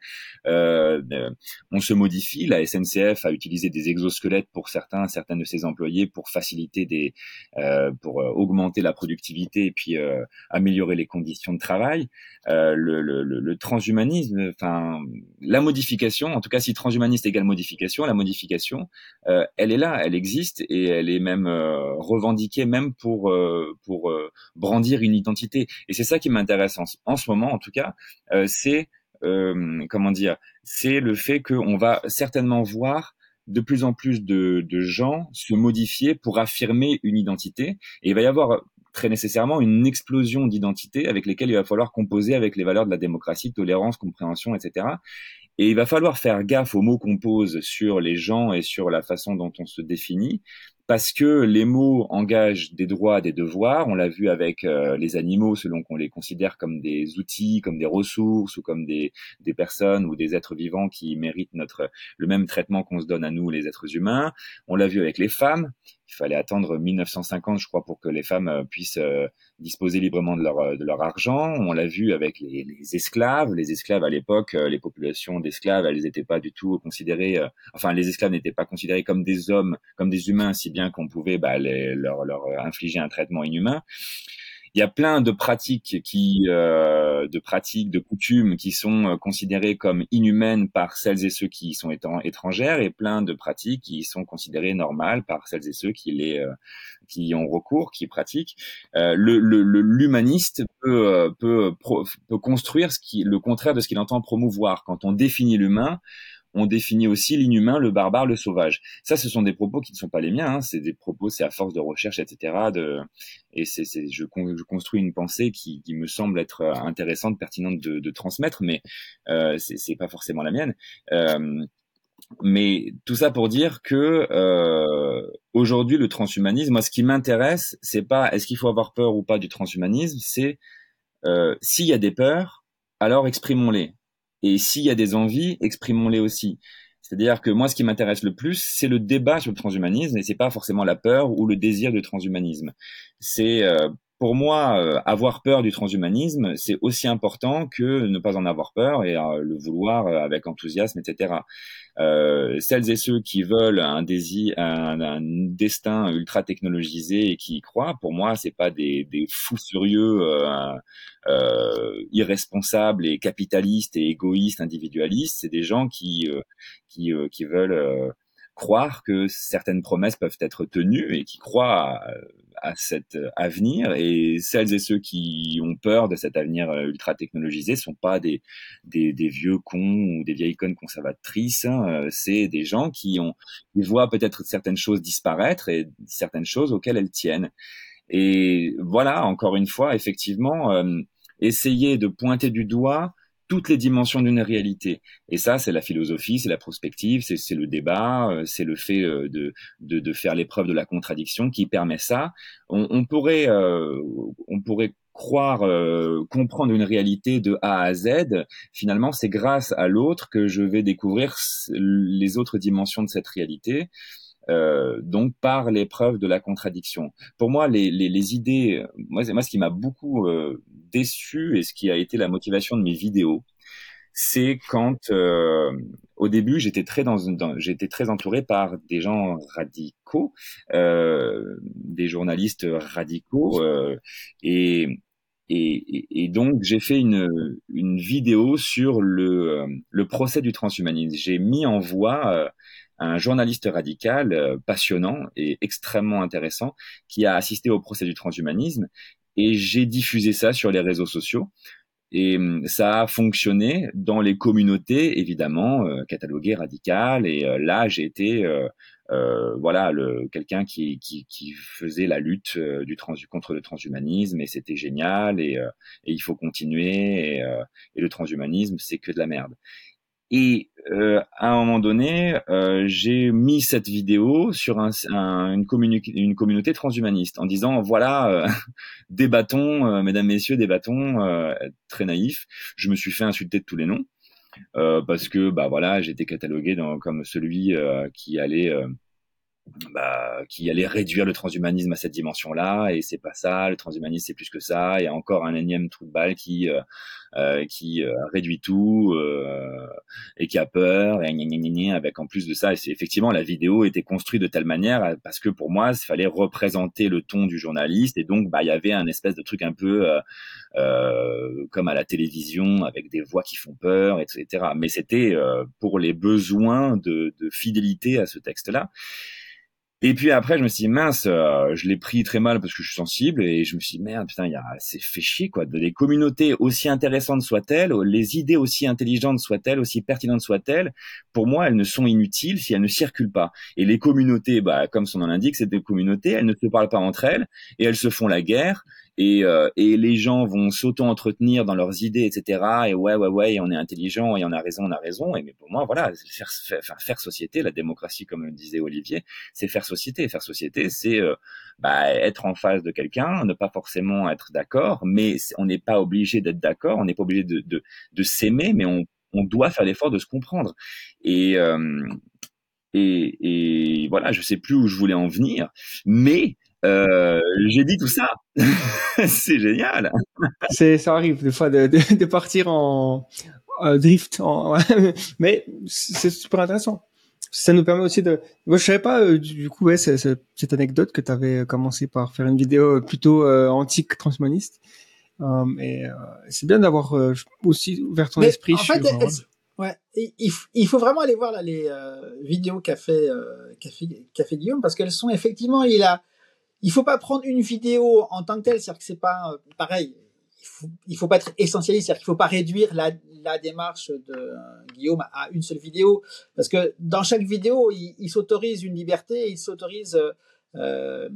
On se modifie. La SNCF a utilisé des exosquelettes pour certains, certains de ses employés pour faciliter des, euh, pour euh, augmenter la productivité et puis euh, améliorer les conditions de travail. Le, le, le, transhumanisme, enfin la modification, en tout cas si transhumaniste égale modification, la modification, elle est là, elle existe et elle est même revendiquée même pour pour brandir une identité. Et c'est ça qui m'intéresse en, en, ce moment, en tout cas, c'est euh, comment dire, c'est le fait qu'on va certainement voir de plus en plus de, de, gens se modifier pour affirmer une identité. Et il va y avoir très nécessairement une explosion d'identités avec lesquelles il va falloir composer avec les valeurs de la démocratie, tolérance, compréhension, etc. Et il va falloir faire gaffe aux mots qu'on pose sur les gens et sur la façon dont on se définit, parce que les mots engagent des droits, des devoirs. On l'a vu avec euh, les animaux, selon qu'on les considère comme des outils, comme des ressources ou comme des, des personnes ou des êtres vivants qui méritent notre le même traitement qu'on se donne à nous, les êtres humains. On l'a vu avec les femmes. Il fallait attendre 1950, je crois, pour que les femmes euh, puissent euh, disposer librement de leur, de leur argent. On l'a vu avec les, les, esclaves. Les esclaves à l'époque, les populations d'esclaves, elles n'étaient pas du tout considérées. enfin, les esclaves n'étaient pas considérés comme des hommes, comme des humains, si bien qu'on pouvait bah, leur, leur infliger un traitement inhumain il y a plein de pratiques qui, euh, de pratiques, de coutumes qui sont euh, considérées comme inhumaines par celles et ceux qui sont étrangères, et plein de pratiques qui sont considérées normales par celles et ceux qui les, euh, qui ont recours, qui pratiquent. Euh, le l'humaniste peut, peut, peut construire ce qui, le contraire de ce qu'il entend promouvoir. Quand on définit l'humain, on définit aussi l'inhumain, le barbare, le sauvage. Ça, ce sont des propos qui ne sont pas les miens. Hein. C'est des propos, c'est à force de recherche, etc. De, et c'est, je, je, construis une pensée qui, qui, me semble être euh, intéressante, pertinente de, de transmettre, mais euh, c'est, pas forcément la mienne. Euh, mais tout ça pour dire que euh, aujourd'hui, le transhumanisme, moi, ce qui m'intéresse, c'est pas est-ce qu'il faut avoir peur ou pas du transhumanisme, c'est euh, s'il y a des peurs, alors exprimons-les. Et s'il y a des envies, exprimons-les aussi. C'est-à-dire que moi, ce qui m'intéresse le plus, c'est le débat sur le transhumanisme, et c'est pas forcément la peur ou le désir du transhumanisme. C'est euh, pour moi, euh, avoir peur du transhumanisme, c'est aussi important que ne pas en avoir peur et euh, le vouloir avec enthousiasme, etc. Euh, celles et ceux qui veulent un désir, un, un, destin ultra technologisé et qui y croient, pour moi, c'est pas des, des fous furieux, euh, euh, irresponsables et capitalistes et égoïstes, individualistes. C'est des gens qui qui, qui veulent croire que certaines promesses peuvent être tenues et qui croient à, cet avenir. Et celles et ceux qui ont peur de cet avenir euh, ultra technologisé sont pas des, vieux cons ou des vieilles connes conservatrices. Hein. Euh, c'est des gens qui ont, qui voient peut-être certaines choses disparaître et certaines choses auxquelles elles tiennent. Et voilà, encore une fois, effectivement, euh, essayer de pointer du doigt toutes les dimensions d'une réalité. Et ça, c'est la philosophie, c'est la prospective, c'est le débat, euh, c'est le fait euh, de, de, de faire l'épreuve de la contradiction qui permet ça. On, on pourrait, euh, on pourrait croire comprendre une réalité de A à Z, finalement, c'est grâce à l'autre que je vais découvrir les autres dimensions de cette réalité. Euh, donc par l'épreuve de la contradiction. Pour moi, les, les, les idées, moi, moi, ce qui m'a beaucoup euh, déçu et ce qui a été la motivation de mes vidéos, c'est quand euh, au début j'étais très dans, dans j'étais très entouré par des gens radicaux, euh, des journalistes radicaux euh, et, et, et donc j'ai fait une, une vidéo sur le, le procès du transhumanisme. J'ai mis en voix un journaliste radical euh, passionnant et extrêmement intéressant qui a assisté au procès du transhumanisme et j'ai diffusé ça sur les réseaux sociaux. Et hum, ça a fonctionné dans les communautés, évidemment, euh, cataloguées radicales. Et euh, là, j'ai été, euh, voilà, le, quelqu'un qui, qui, qui, faisait la lutte du trans, contre le transhumanisme. Et c'était génial. Et, et, il faut continuer. Et, et le transhumanisme, c'est que de la merde. Et euh, à un moment donné, euh, j'ai mis cette vidéo sur un, une, une, communauté transhumaniste en disant voilà, euh, débattons, mesdames, messieurs, débattons, très naïf. Je me suis fait insulter de tous les noms parce que bah voilà, j'étais catalogué dans, comme celui qui allait bah, qui allait réduire le transhumanisme à cette dimension-là, et c'est pas ça. Le transhumanisme c'est plus que ça. Il y a encore un énième trou de balle qui euh, euh qui euh, réduit tout euh, et qui a peur et gna, avec en plus de ça. C'est effectivement la vidéo était construite de telle manière parce que pour moi, il fallait représenter le ton du journaliste et donc bah il y avait un espèce de truc un peu comme à la télévision avec des voix qui font peur, etc. Mais c'était pour les besoins de, de fidélité à ce texte-là. Et puis après, je me suis dit, mince, euh, je l'ai pris très mal parce que je suis sensible et je me suis dit, merde, putain, y a, c'est fait chier, quoi. Des communautés aussi intéressantes soient-elles, les idées aussi intelligentes soient-elles, aussi pertinentes soient-elles, pour moi, elles ne sont inutiles si elles ne circulent pas. Et les communautés, bah, comme son nom l'indique, c'est des communautés, elles ne se parlent pas entre elles et elles se font la guerre et, euh, et les gens vont s'auto-entretenir dans leurs idées, etc. Et ouais, ouais, ouais, on est intelligent et on a raison, on a raison. Et mais pour moi, voilà, faire, faire, faire société, la démocratie, comme le disait Olivier, c'est faire société. Faire société, c'est euh, bah, être en face de quelqu'un, ne pas forcément être d'accord, mais on n'est pas obligé d'être d'accord, on n'est pas obligé de, de, de s'aimer, mais on, on doit faire l'effort de se comprendre. Et euh, et, et, voilà, je sais plus où je voulais en venir, mais euh, j'ai dit tout ça. c'est génial. c'est, ça arrive des fois de, de, de partir en drift, en, mais c'est super intéressant. Ça nous permet aussi de. Moi, je savais pas euh, du coup ouais, c'est, cette anecdote que tu avais commencé par faire une vidéo plutôt euh, antique transhumaniste. Euh, et c'est bien d'avoir aussi ouvert ton esprit. En sur, fait, ouais, il, il, faut vraiment aller voir là les vidéos qu'a fait, qu'a fait, qu'a fait Guillaume parce qu'elles sont effectivement, il a il faut pas prendre une vidéo en tant que telle, c'est-à-dire que c'est pas euh, pareil. Il faut, faut pas être essentialiste, c'est-à-dire qu'il faut pas réduire la, la démarche de euh, Guillaume à une seule vidéo, parce que dans chaque vidéo, il, il s'autorise une liberté, il s'autorise euh,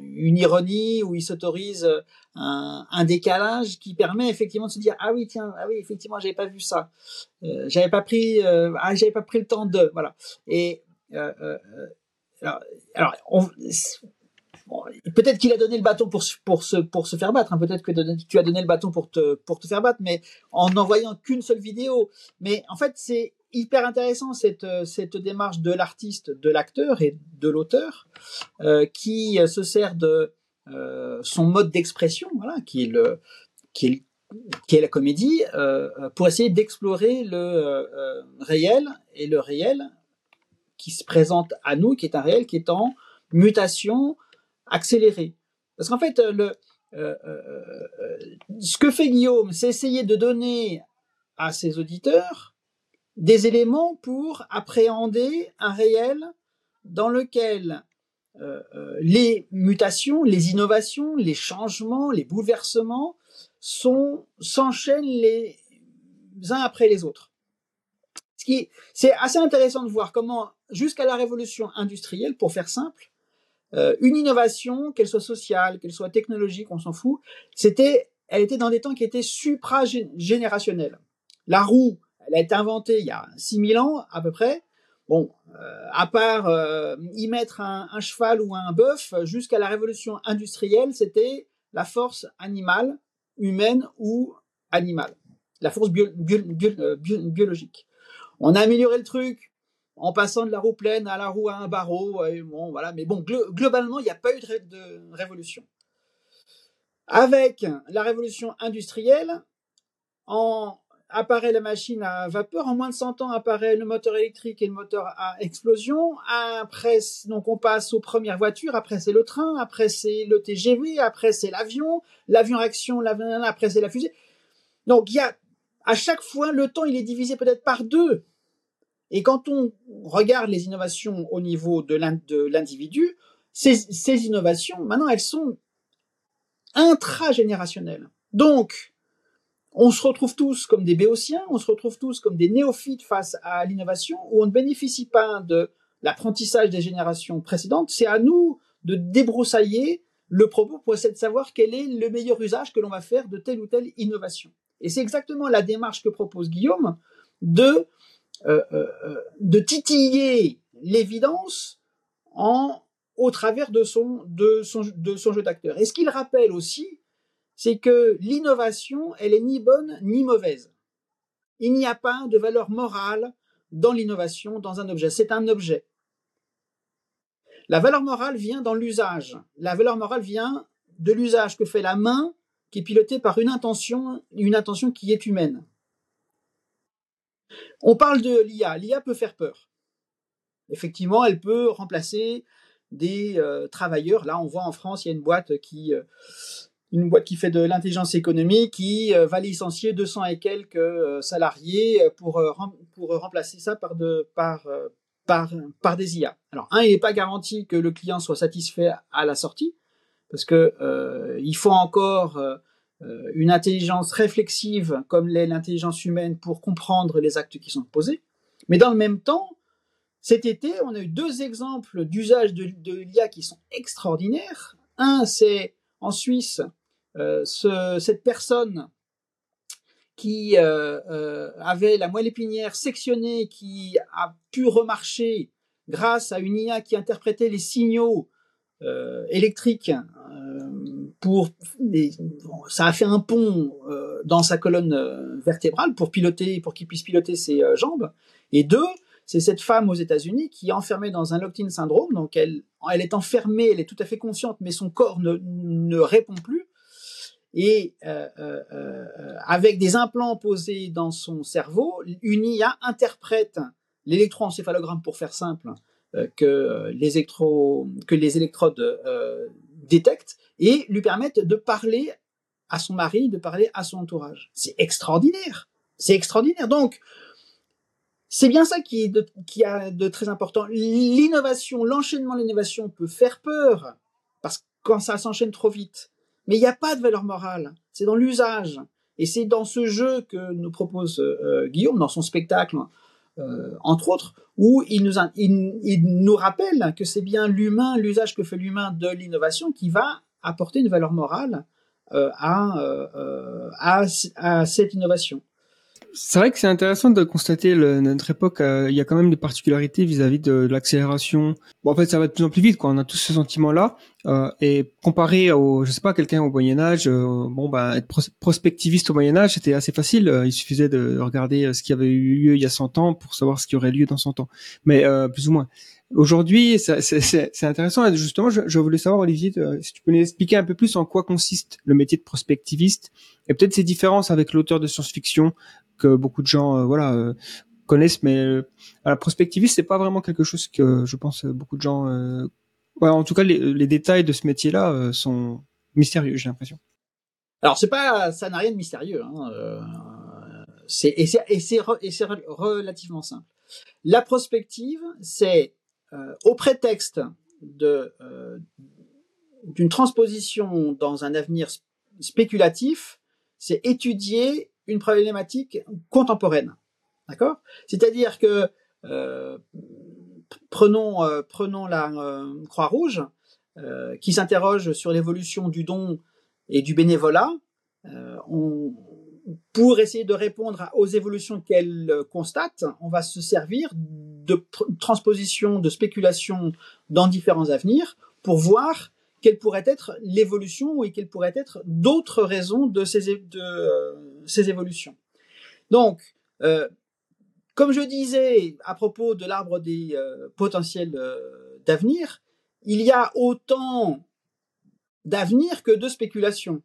une ironie ou il s'autorise un, un, décalage qui permet effectivement de se dire ah oui tiens ah oui effectivement j'avais pas vu ça euh, j'avais pas pris euh, ah j'avais pas pris le temps de voilà et euh, alors, alors on, peut-être qu'il a donné le bâton pour, pour, se, pour se faire battre. Hein. Peut-être que tu as donné le bâton pour te, pour te faire battre, mais en n'envoyant qu'une seule vidéo. Mais en fait, c'est hyper intéressant cette, cette démarche de l'artiste, de l'acteur et de l'auteur euh, qui se sert de euh, son mode d'expression, voilà, qui est le, qui est, qui est la comédie, euh, pour essayer d'explorer le euh, réel et le réel qui se présente à nous, qui est un réel qui est en mutation, accéléré. Parce qu'en fait, le, euh, euh, euh, ce que fait Guillaume, c'est essayer de donner à ses auditeurs des éléments pour appréhender un réel dans lequel euh, euh les mutations, les innovations, les changements, les bouleversements s'enchaînent les uns après les autres. Ce qui c'est assez intéressant de voir comment jusqu'à la révolution industrielle, pour faire simple, euh, une innovation, qu'elle soit sociale, qu'elle soit technologique, on s'en fout, c'était, elle était dans des temps qui étaient supra-générationnels. La roue, elle a été inventée il y a 6000 ans à peu près. Bon, euh, à part euh, y mettre un, cheval ou un bœuf, jusqu'à la révolution industrielle, c'était la force animale, humaine ou animale, la force bio, biologique. On a amélioré le truc, en passant de la roue pleine à la roue à un barreau. bon, voilà. Mais bon, globalement, il n'y a pas eu de, révolution. Avec la révolution industrielle, apparaît la machine à vapeur. En moins de 100 ans apparaît le moteur électrique et le moteur à explosion. Après, donc on passe aux premières voitures. Après, c'est le train. Après, c'est le TGV. Après, c'est l'avion. L'avion action. Après, c'est la fusée. Donc, il y a, à chaque fois, le temps, il est divisé peut-être par deux. Et quand on regarde les innovations au niveau de l'individu, ces, innovations, maintenant, elles sont intragénérationnelles. Donc, on se retrouve tous comme des béotiens, on se retrouve tous comme des néophytes face à l'innovation, où on ne bénéficie pas de l'apprentissage des générations précédentes. C'est à nous de débroussailler le propos pour essayer de savoir quel est le meilleur usage que l'on va faire de telle ou telle innovation. Et c'est exactement la démarche que propose Guillaume de de titiller l'évidence en au travers de son jeu d'acteur. Et ce qu'il rappelle aussi, c'est que l'innovation, elle est ni bonne ni mauvaise. Il n'y a pas de valeur morale dans l'innovation, dans un objet. C'est un objet. La valeur morale vient dans l'usage. La valeur morale vient de l'usage que fait la main qui est pilotée par une intention, une intention qui est humaine. On parle de l'IA. L'IA peut faire peur. Effectivement, elle peut remplacer des euh, travailleurs. Là, on voit en France, il y a une boîte qui, euh, fait de l'intelligence économique qui euh, va licencier 200 et quelques salariés pour, remplacer ça par, par, des IA. Alors, un, il n'est pas garanti que le client soit satisfait à la sortie, parce que il faut encore une intelligence réflexive comme l'est l'intelligence humaine pour comprendre les actes qui sont posés. Mais dans le même temps, cet été, on a eu deux exemples d'usage de, l'IA qui sont extraordinaires. Un, c'est en Suisse, euh, ce, cette personne qui euh, euh, avait la moelle épinière sectionnée, qui a pu remarcher grâce à une IA qui interprétait les signaux euh, euh, pour ça a fait un pont euh, dans sa colonne vertébrale pour piloter pour qu'il puisse piloter ses jambes. Et deux c'est cette femme aux États-Unis qui est enfermée dans un locked-in syndrome. Donc elle elle est enfermée elle est tout à fait consciente mais son corps ne, ne répond plus. Et euh, euh, euh, avec des implants posés dans son cerveau, une IA interprète l'électroencéphalogramme pour faire simple que les, électro, que les électrodes détectent et lui permettent de parler à son mari, de parler à son entourage. C'est extraordinaire. C'est extraordinaire. Donc, c'est bien ça qui, est de, a de très important. L'innovation, l'enchaînement de l'innovation peut faire peur parce que quand ça s'enchaîne trop vite. Mais il n'y a pas de valeur morale. C'est dans l'usage. Et c'est dans ce jeu que nous propose euh, Guillaume, dans son spectacle, entre autres, où il nous, il, nous rappelle que c'est bien l'humain, l'usage que fait l'humain de l'innovation qui va apporter une valeur morale euh, euh, à cette innovation c'est vrai que c'est intéressant de constater le, notre époque. Euh, il y a quand même des particularités vis-à-vis de, l'accélération. Bon, en fait, ça va de plus en plus vite. Quoi. On a tous ce sentiment-là. Euh, et comparé au, je sais pas, quelqu'un au Moyen Âge, euh, bon, bah, être prospectiviste au Moyen Âge, c'était assez facile. Euh, il suffisait de regarder ce qui avait eu lieu il y a 100 ans pour savoir ce qui aurait lieu dans 100 ans. Mais plus ou moins. Aujourd'hui, c'est intéressant. Justement, je, je, voulais savoir, Olivier, si tu peux nous expliquer un peu plus en quoi consiste le métier de prospectiviste et peut-être ses différences avec l'auteur de science-fiction que beaucoup de gens, euh, voilà, euh, connaissent. Mais euh, la prospectiviste, c'est pas vraiment quelque chose que je pense beaucoup de gens. En tout cas, les, détails de ce métier-là sont mystérieux, j'ai l'impression. Alors, c'est pas, ça n'a rien de mystérieux. Hein. c'est et c'est relativement simple. La prospective, c'est au prétexte de d'une transposition dans un avenir spéculatif, c'est étudier une problématique contemporaine. D'accord? C'est-à-dire que euh, prenons euh, prenons la euh, Croix-Rouge qui s'interroge sur l'évolution du don et du bénévolat. Pour essayer de répondre aux évolutions qu'elle constate, on va se servir de transposition, de spéculation dans différents avenirs pour voir quelle pourrait être l'évolution et quelles pourraient être d'autres raisons de ces, euh, évolutions. Donc, euh, comme je disais à propos de l'arbre des euh, potentiels d'avenir, il y a autant d'avenir que de spéculations.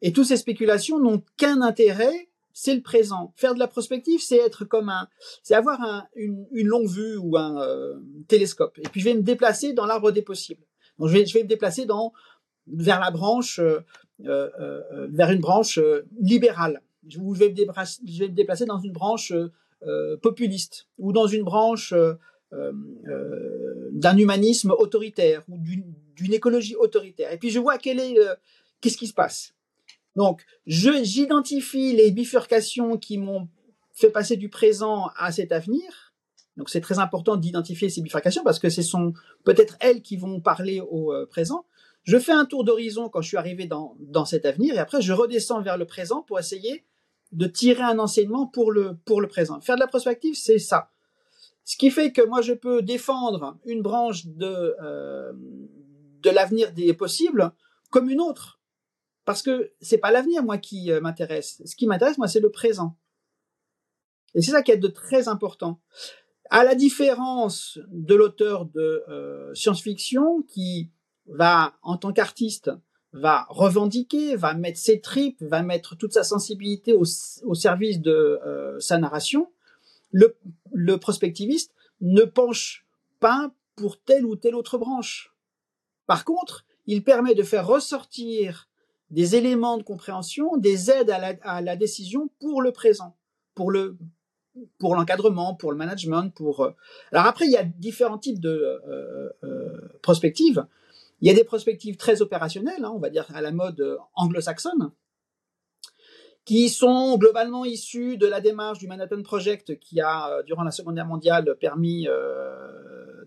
Et toutes ces spéculations n'ont qu'un intérêt, c'est le présent. Faire de la prospective, c'est être comme un, c'est avoir un, une, longue vue ou un télescope. Et puis je vais me déplacer dans l'arbre des possibles. Donc je vais, me déplacer dans vers la branche, euh, euh, euh vers une branche libérale. Je vais, me déplacer, dans une branche populiste ou dans une branche d'un humanisme autoritaire ou d'une écologie autoritaire. Et puis je vois quel est qu'est-ce qui se passe. Donc j'identifie les bifurcations qui m'ont fait passer du présent à cet avenir donc c'est très important d'identifier ces bifurcations parce que ce sont peut-être elles qui vont parler au euh, présent. Je fais un tour d'horizon quand je suis arrivé dans, dans cet avenir et après je redescends vers le présent pour essayer de tirer un enseignement pour le, pour le présent. Faire de la prospective, c'est ça. Ce qui fait que moi, je peux défendre une branche de, euh, de l'avenir des possibles comme une autre. Parce que c'est pas l'avenir, moi, qui euh, m'intéresse. Ce qui m'intéresse, moi, c'est le présent. Et c'est ça qui est de très important. À la différence de l'auteur de euh, science-fiction qui va, en tant qu'artiste, va revendiquer, va mettre ses tripes, va mettre toute sa sensibilité au, service de euh, sa narration, le, prospectiviste ne penche pas pour telle ou telle autre branche. Par contre, il permet de faire ressortir des éléments de compréhension, des aides à la, à la décision pour le présent, pour le pour l'encadrement, pour le management, pour. Euh, alors après, il y a différents types de euh, euh, prospectives. Il y a des prospectives très opérationnelles, hein, on va dire à la mode anglo-saxonne, qui sont globalement issues de la démarche du Manhattan Project qui a, durant la Seconde Guerre mondiale, permis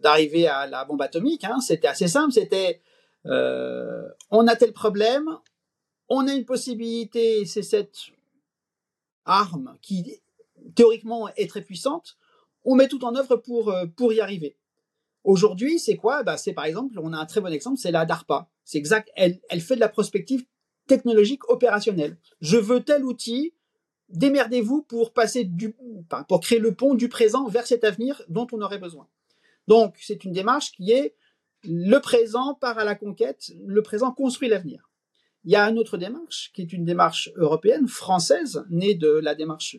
d'arriver à la bombe atomique. Hein. C'était assez simple, c'était on a tel problème, on a une possibilité, c'est cette arme qui théoriquement est très puissante, on met tout en œuvre pour, pour y arriver. Aujourd'hui, c'est quoi? Bah, C'est par exemple, on a un très bon exemple, c'est la DARPA. C'est exact, elle, elle fait de la prospective technologique opérationnelle. Je veux tel outil, démerdez-vous pour passer du, pour créer le pont du présent vers cet avenir dont on aurait besoin. Donc, c'est une démarche qui est le présent part à la conquête, le présent construit l'avenir. Il y a une autre démarche qui est une démarche européenne, française, née de la démarche,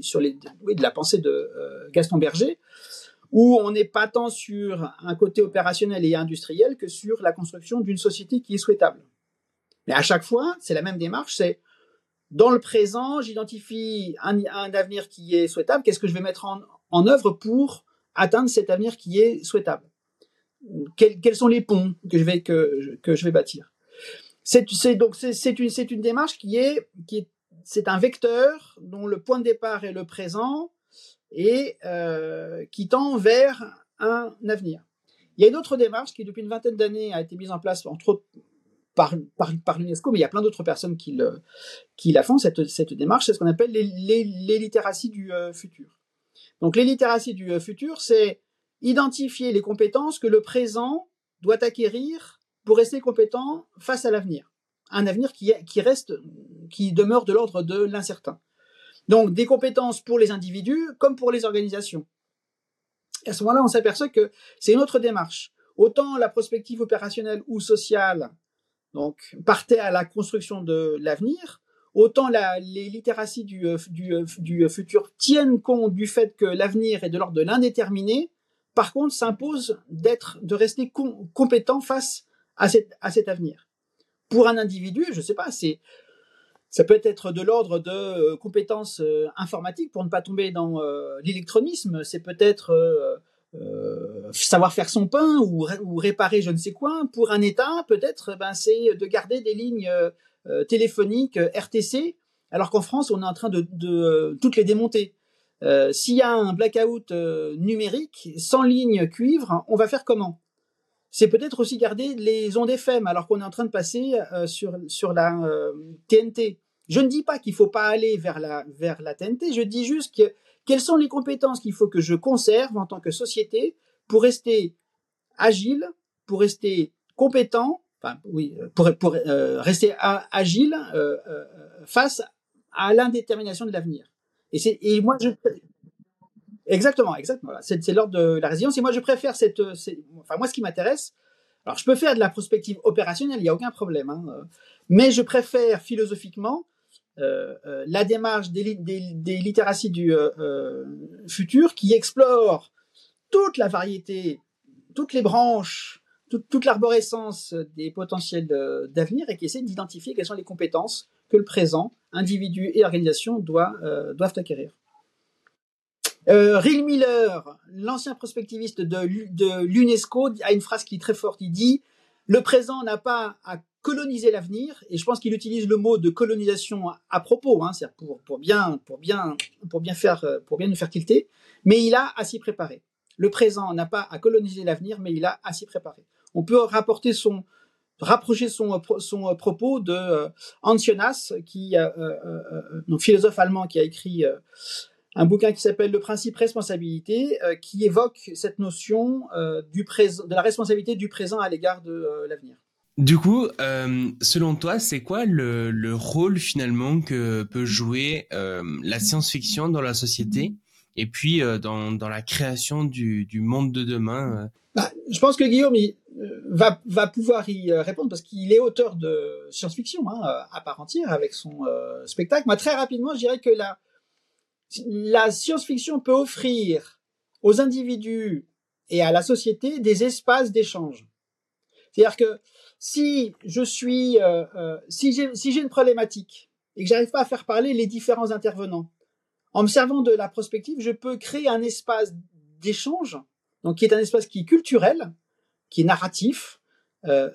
sur les, de la pensée de euh, Gaston Berger, où on n'est pas tant sur un côté opérationnel et industriel que sur la construction d'une société qui est souhaitable. Mais à chaque fois, c'est la même démarche, c'est dans le présent, j'identifie un, avenir qui est souhaitable, qu'est-ce que je vais mettre en, en œuvre pour atteindre cet avenir qui est souhaitable? Quels, quels, sont les ponts que je vais, que, que je vais bâtir? C'est, donc c'est, une, démarche qui est, c'est un vecteur dont le point de départ est le présent et euh, qui tend vers un avenir. Il y a une autre démarche qui, depuis une vingtaine d'années, a été mise en place, entre autres par, l'UNESCO, mais il y a plein d'autres personnes qui, la font, cette, démarche, c'est ce qu'on appelle les, les, les, littératies du euh, futur. Donc les littératies du euh, futur, c'est identifier les compétences que le présent doit acquérir pour rester compétent face à l'avenir. Un avenir qui, est, qui reste, qui demeure de l'ordre de l'incertain. Donc des compétences pour les individus comme pour les organisations. À ce moment-là, on s'aperçoit que c'est une autre démarche. Autant la prospective opérationnelle ou sociale donc partait à la construction de l'avenir, autant la, les littératies du, du, du, futur tiennent compte du fait que l'avenir est de l'ordre de l'indéterminé, par contre s'impose d'être, de rester com compétent face à, cette, à cet avenir. Pour un individu, je sais pas, c'est ça peut être de l'ordre de euh, compétences euh, informatiques pour ne pas tomber dans euh, l'électronisme. C'est peut-être savoir faire son pain ou, réparer je ne sais quoi. Pour un État, peut-être, ben, c'est de garder des lignes téléphoniques RTC, alors qu'en France, on est en train de, de toutes les démonter. S'il y a un blackout numérique sans ligne cuivre, on va faire comment? C'est peut-être aussi garder les ondes FM alors qu'on est en train de passer euh, sur, sur la euh, TNT. Je ne dis pas qu'il ne faut pas aller vers la, vers la TNT, je dis juste que quelles sont les compétences qu'il faut que je conserve en tant que société pour rester agile, pour rester compétent, enfin oui, pour, pour euh, rester à, agile euh, euh, face à l'indétermination de l'avenir. Et, et moi, je, Exactement, exactement. C'est, l'ordre de la résilience. Et moi, je préfère cette, enfin, moi, ce qui m'intéresse, alors, je peux faire de la prospective opérationnelle, il n'y a aucun problème, hein, mais je préfère philosophiquement euh, euh, la démarche des, des, des littératies du euh, euh, futur qui explore toute la variété, toutes les branches, toute, toute l'arborescence des potentiels d'avenir et qui essaie d'identifier quelles sont les compétences que le présent, individu et organisation doivent acquérir. Euh, Rill Miller, l'ancien prospectiviste de, l'UNESCO, a une phrase qui est très forte. Il dit le présent n'a pas à coloniser l'avenir, et je pense qu'il utilise le mot de colonisation à, propos, hein, pour, pour bien pour bien pour bien faire pour bien nous faire tilter, mais il a à s'y préparer. Le présent n'a pas à coloniser l'avenir, mais il a à s'y préparer. On peut rapporter son rapprocher son, son propos de Ancionas, qui, donc philosophe allemand qui a écrit un bouquin qui s'appelle Le principe responsabilité, qui évoque cette notion du présent, de la responsabilité du présent à l'égard de l'avenir. Du coup, euh, selon toi, c'est quoi le, le, rôle finalement que peut jouer euh, la science-fiction dans la société et puis euh, dans, dans, la création du, du, monde de demain euh? bah, Je pense que Guillaume il, euh, va, va, pouvoir y répondre parce qu'il est auteur de science-fiction hein, à part entière avec son spectacle. Moi, très rapidement, je dirais que la, la science-fiction peut offrir aux individus et à la société des espaces d'échange. C'est-à-dire que si je suis, euh, euh, si j'ai si une problématique et que j'arrive pas à faire parler les différents intervenants, en me servant de la prospective, je peux créer un espace d'échange, donc qui est un espace qui est culturel, qui est narratif, euh,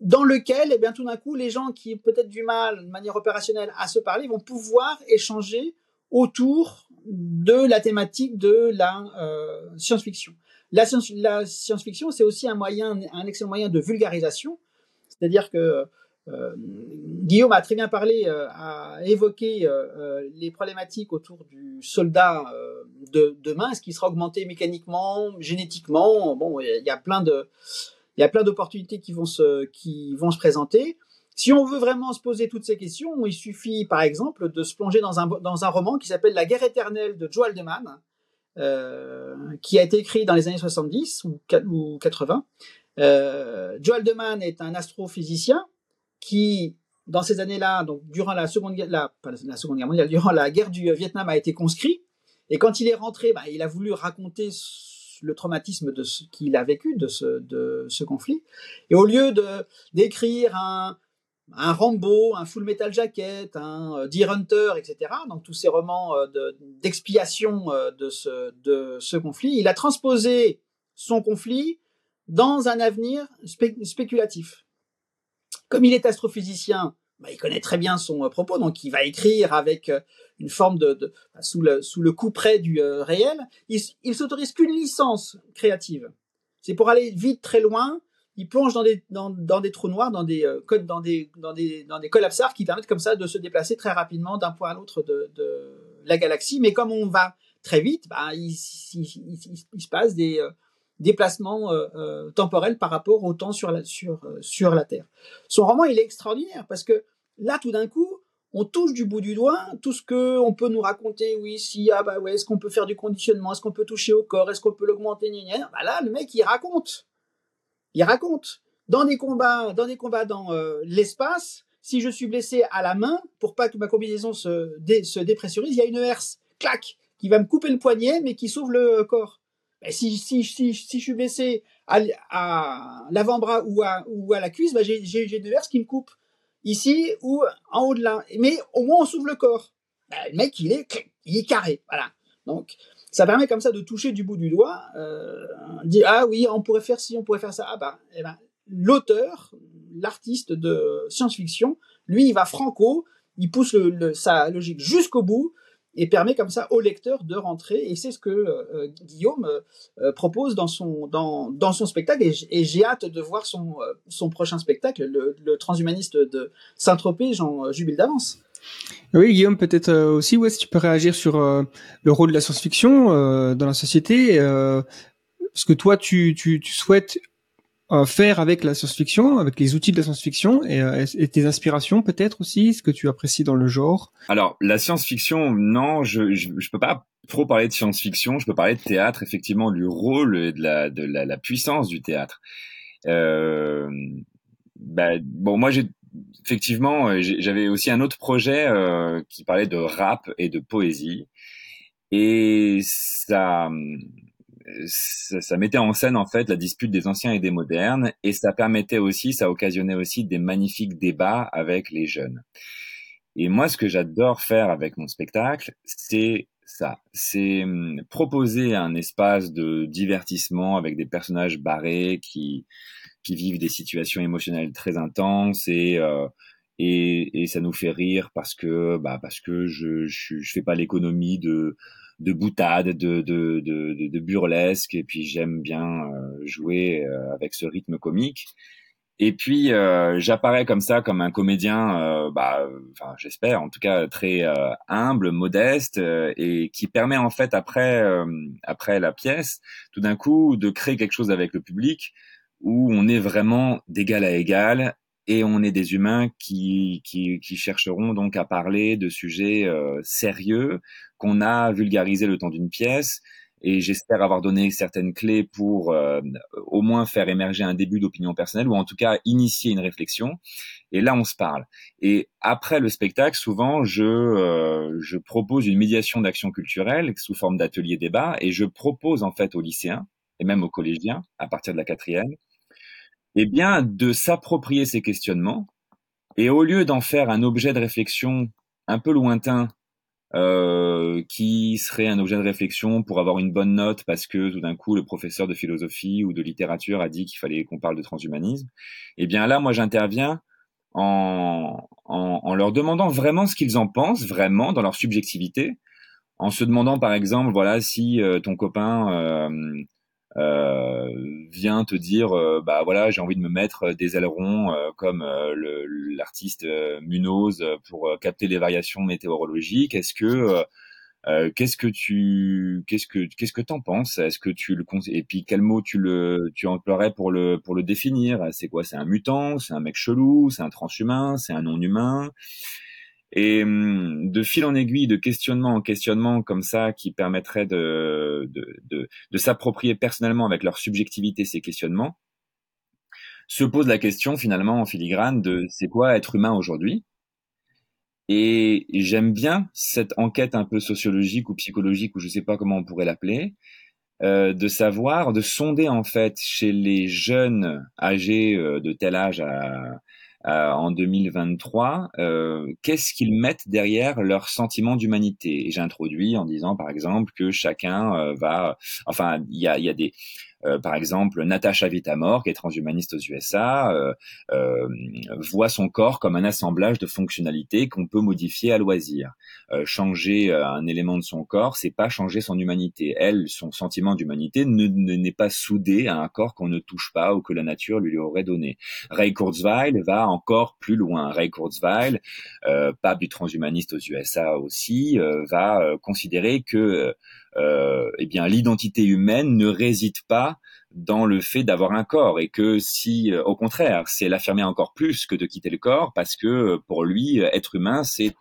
dans lequel, eh bien, tout d'un coup, les gens qui ont peut-être du mal, de manière opérationnelle, à se parler, vont pouvoir échanger autour de la thématique de la euh, science-fiction. La, science, la science-fiction, c'est aussi un moyen, un excellent moyen de vulgarisation c'est-à-dire que euh, Guillaume a très bien parlé, euh, a évoqué euh, les problématiques autour du soldat de demain, ce qui sera augmenté mécaniquement, génétiquement? Bon, il y a plein de, il y a plein d'opportunités qui vont se, qui vont se présenter. Si on veut vraiment se poser toutes ces questions, il suffit, par exemple, de se plonger dans un, dans un roman qui s'appelle La guerre éternelle de Joe Haldeman, euh, qui a été écrit dans les années 70 ou, ou 80, euh, Joe Haldeman est un astrophysicien qui, dans ces années-là, donc durant la seconde, la, la seconde guerre mondiale, durant la guerre du Vietnam, a été conscrit. Et quand il est rentré, bah, il a voulu raconter le traumatisme de ce qu'il a vécu de ce, de ce conflit. Et au lieu de d'écrire un, un Rambo, un Full Metal Jacket, un euh, Deer Hunter, etc. Donc tous ces romans euh, d'expiation de, ce, de ce conflit, il a transposé son conflit dans un avenir spéculatif. Comme il est astrophysicien, bah, il connaît très bien son euh, propos, donc il va écrire avec euh, une forme de, sous, le, coup près du euh, réel. Il, il s'autorise qu'une licence créative. C'est pour aller vite très loin. Il plonge dans des trous noirs, dans des codes, dans des collapsars qui permettent comme ça de se déplacer très rapidement d'un point à l'autre de, la galaxie. Mais comme on va très vite, bah, il, se passe des déplacement euh, euh, temporel par rapport au temps sur la, sur, euh, sur la Terre. Son roman, il est extraordinaire parce que là, tout d'un coup, on touche du bout du doigt tout ce que on peut nous raconter. Oui, si ah bah ouais, est-ce qu'on peut faire du conditionnement, est-ce qu'on peut toucher au corps, est-ce qu'on peut l'augmenter, bah là, le mec, il raconte, il raconte dans des combats, dans des combats dans l'espace. Si je suis blessé à la main, pour pas que ma combinaison se, se dépressurise, il y a une herse, clac, qui va me couper le poignet, mais qui sauve le corps. Ben, si, je suis blessé à, l'avant-bras ou à, la cuisse, ben j'ai, deux herses qui me coupent ici ou en haut de là. Mais au moins on s'ouvre le corps. Ben, le mec il est, il est carré, voilà. Donc ça permet comme ça de toucher du bout du doigt, euh, dire ah oui on pourrait faire ci, on pourrait faire ça. Ah bah eh ben, l'auteur, l'artiste de science-fiction, lui il va franco, il pousse le, le, sa logique jusqu'au bout et permet comme ça au lecteur de rentrer. Et c'est ce que euh, Guillaume euh, propose dans son, dans, dans son spectacle. Et, j'ai hâte de voir son, euh, son prochain spectacle, le, transhumaniste de Saint-Tropez, Jean Jubile d'avance. Oui, Guillaume, peut-être aussi, ouais, si tu peux réagir sur le rôle de la science-fiction dans la société. parce que toi, tu, tu, souhaites faire avec la science-fiction, avec les outils de la science-fiction et, euh, tes inspirations peut-être aussi, ce que tu apprécies dans le genre Alors, la science-fiction, non, je, je, peux pas trop parler de science-fiction, je peux parler de théâtre, effectivement, du rôle et de la, de la puissance du théâtre. Euh, bah, bon, moi, j'ai effectivement, j'avais aussi un autre projet euh, qui parlait de rap et de poésie. Et ça, ça, ça, mettait en scène en fait la dispute des anciens et des modernes, et ça permettait aussi, ça occasionnait aussi des magnifiques débats avec les jeunes. Et moi, ce que j'adore faire avec mon spectacle, c'est ça, c'est hum, proposer un espace de divertissement avec des personnages barrés qui qui vivent des situations émotionnelles très intenses et euh, et, et, ça nous fait rire parce que bah parce que je je, je fais pas l'économie de de boutade, de, de, de, de, burlesque, et puis j'aime bien euh, jouer euh, avec ce rythme comique. Et puis euh, j'apparais comme ça comme un comédien, euh, bah, enfin j'espère, en tout cas très euh, humble, modeste, et qui permet en fait après après la pièce, tout d'un coup, de créer quelque chose avec le public où on est vraiment d'égal à égal et on est des humains qui, qui, qui chercheront donc à parler de sujets sérieux qu'on a vulgarisé le temps d'une pièce et j'espère avoir donné certaines clés pour euh, au moins faire émerger un début d'opinion personnelle ou en tout cas initier une réflexion. Et là, on se parle. Et après le spectacle, souvent, je, euh, je propose une médiation d'action culturelle sous forme d'atelier débat et je propose en fait aux lycéens et même aux collégiens à partir de la quatrième, eh bien, de s'approprier ces questionnements et au lieu d'en faire un objet de réflexion un peu lointain euh, qui serait un objet de réflexion pour avoir une bonne note parce que tout d'un coup le professeur de philosophie ou de littérature a dit qu'il fallait qu'on parle de transhumanisme, eh bien là moi j'interviens en, en, en, leur demandant vraiment ce qu'ils en pensent, vraiment dans leur subjectivité, en se demandant par exemple voilà si euh, ton copain euh, euh, vient te dire euh, bah voilà j'ai envie de me mettre des ailerons euh, comme l'artiste Munoz pour capter les variations météorologiques. Est-ce que qu'est-ce que tu qu'est-ce que qu'est-ce que t'en penses? Est-ce que tu le et puis quel mot tu le tu emploierais pour le pour le définir? C'est quoi? C'est un mutant? C'est un mec chelou? C'est un transhumain? C'est un non humain et hum, de fil en aiguille, de questionnement en questionnement comme ça, qui permettrait de, de, de, de s'approprier personnellement avec leur subjectivité ces questionnements, se pose la question finalement en filigrane de c'est quoi être humain aujourd'hui? Et j'aime bien cette enquête un peu sociologique ou psychologique, ou je sais pas comment on pourrait l'appeler, euh, de savoir, de sonder en fait chez les jeunes âgés euh, de tel âge à euh, en 2023, euh, qu'est-ce qu'ils mettent derrière leur sentiment d'humanité? J'introduis en disant, par exemple, que chacun euh, va, enfin, il y a, y a des euh, par exemple, Natasha Vitamor, qui est transhumaniste aux USA, euh, euh, voit son corps comme un assemblage de fonctionnalités qu'on peut modifier à loisir. changer un élément de son corps, c'est pas changer son humanité. Elle, son sentiment d'humanité n'est pas soudé à un corps qu'on ne touche pas ou que la nature lui aurait donné. Ray Kurzweil va encore plus loin. Ray Kurzweil, pape du transhumaniste aux USA aussi, va considérer que euh, eh bien l'identité humaine ne réside pas dans le fait d'avoir un corps et que si euh, au contraire c'est l'affirmer encore plus que de quitter le corps parce que euh, pour lui être humain c'est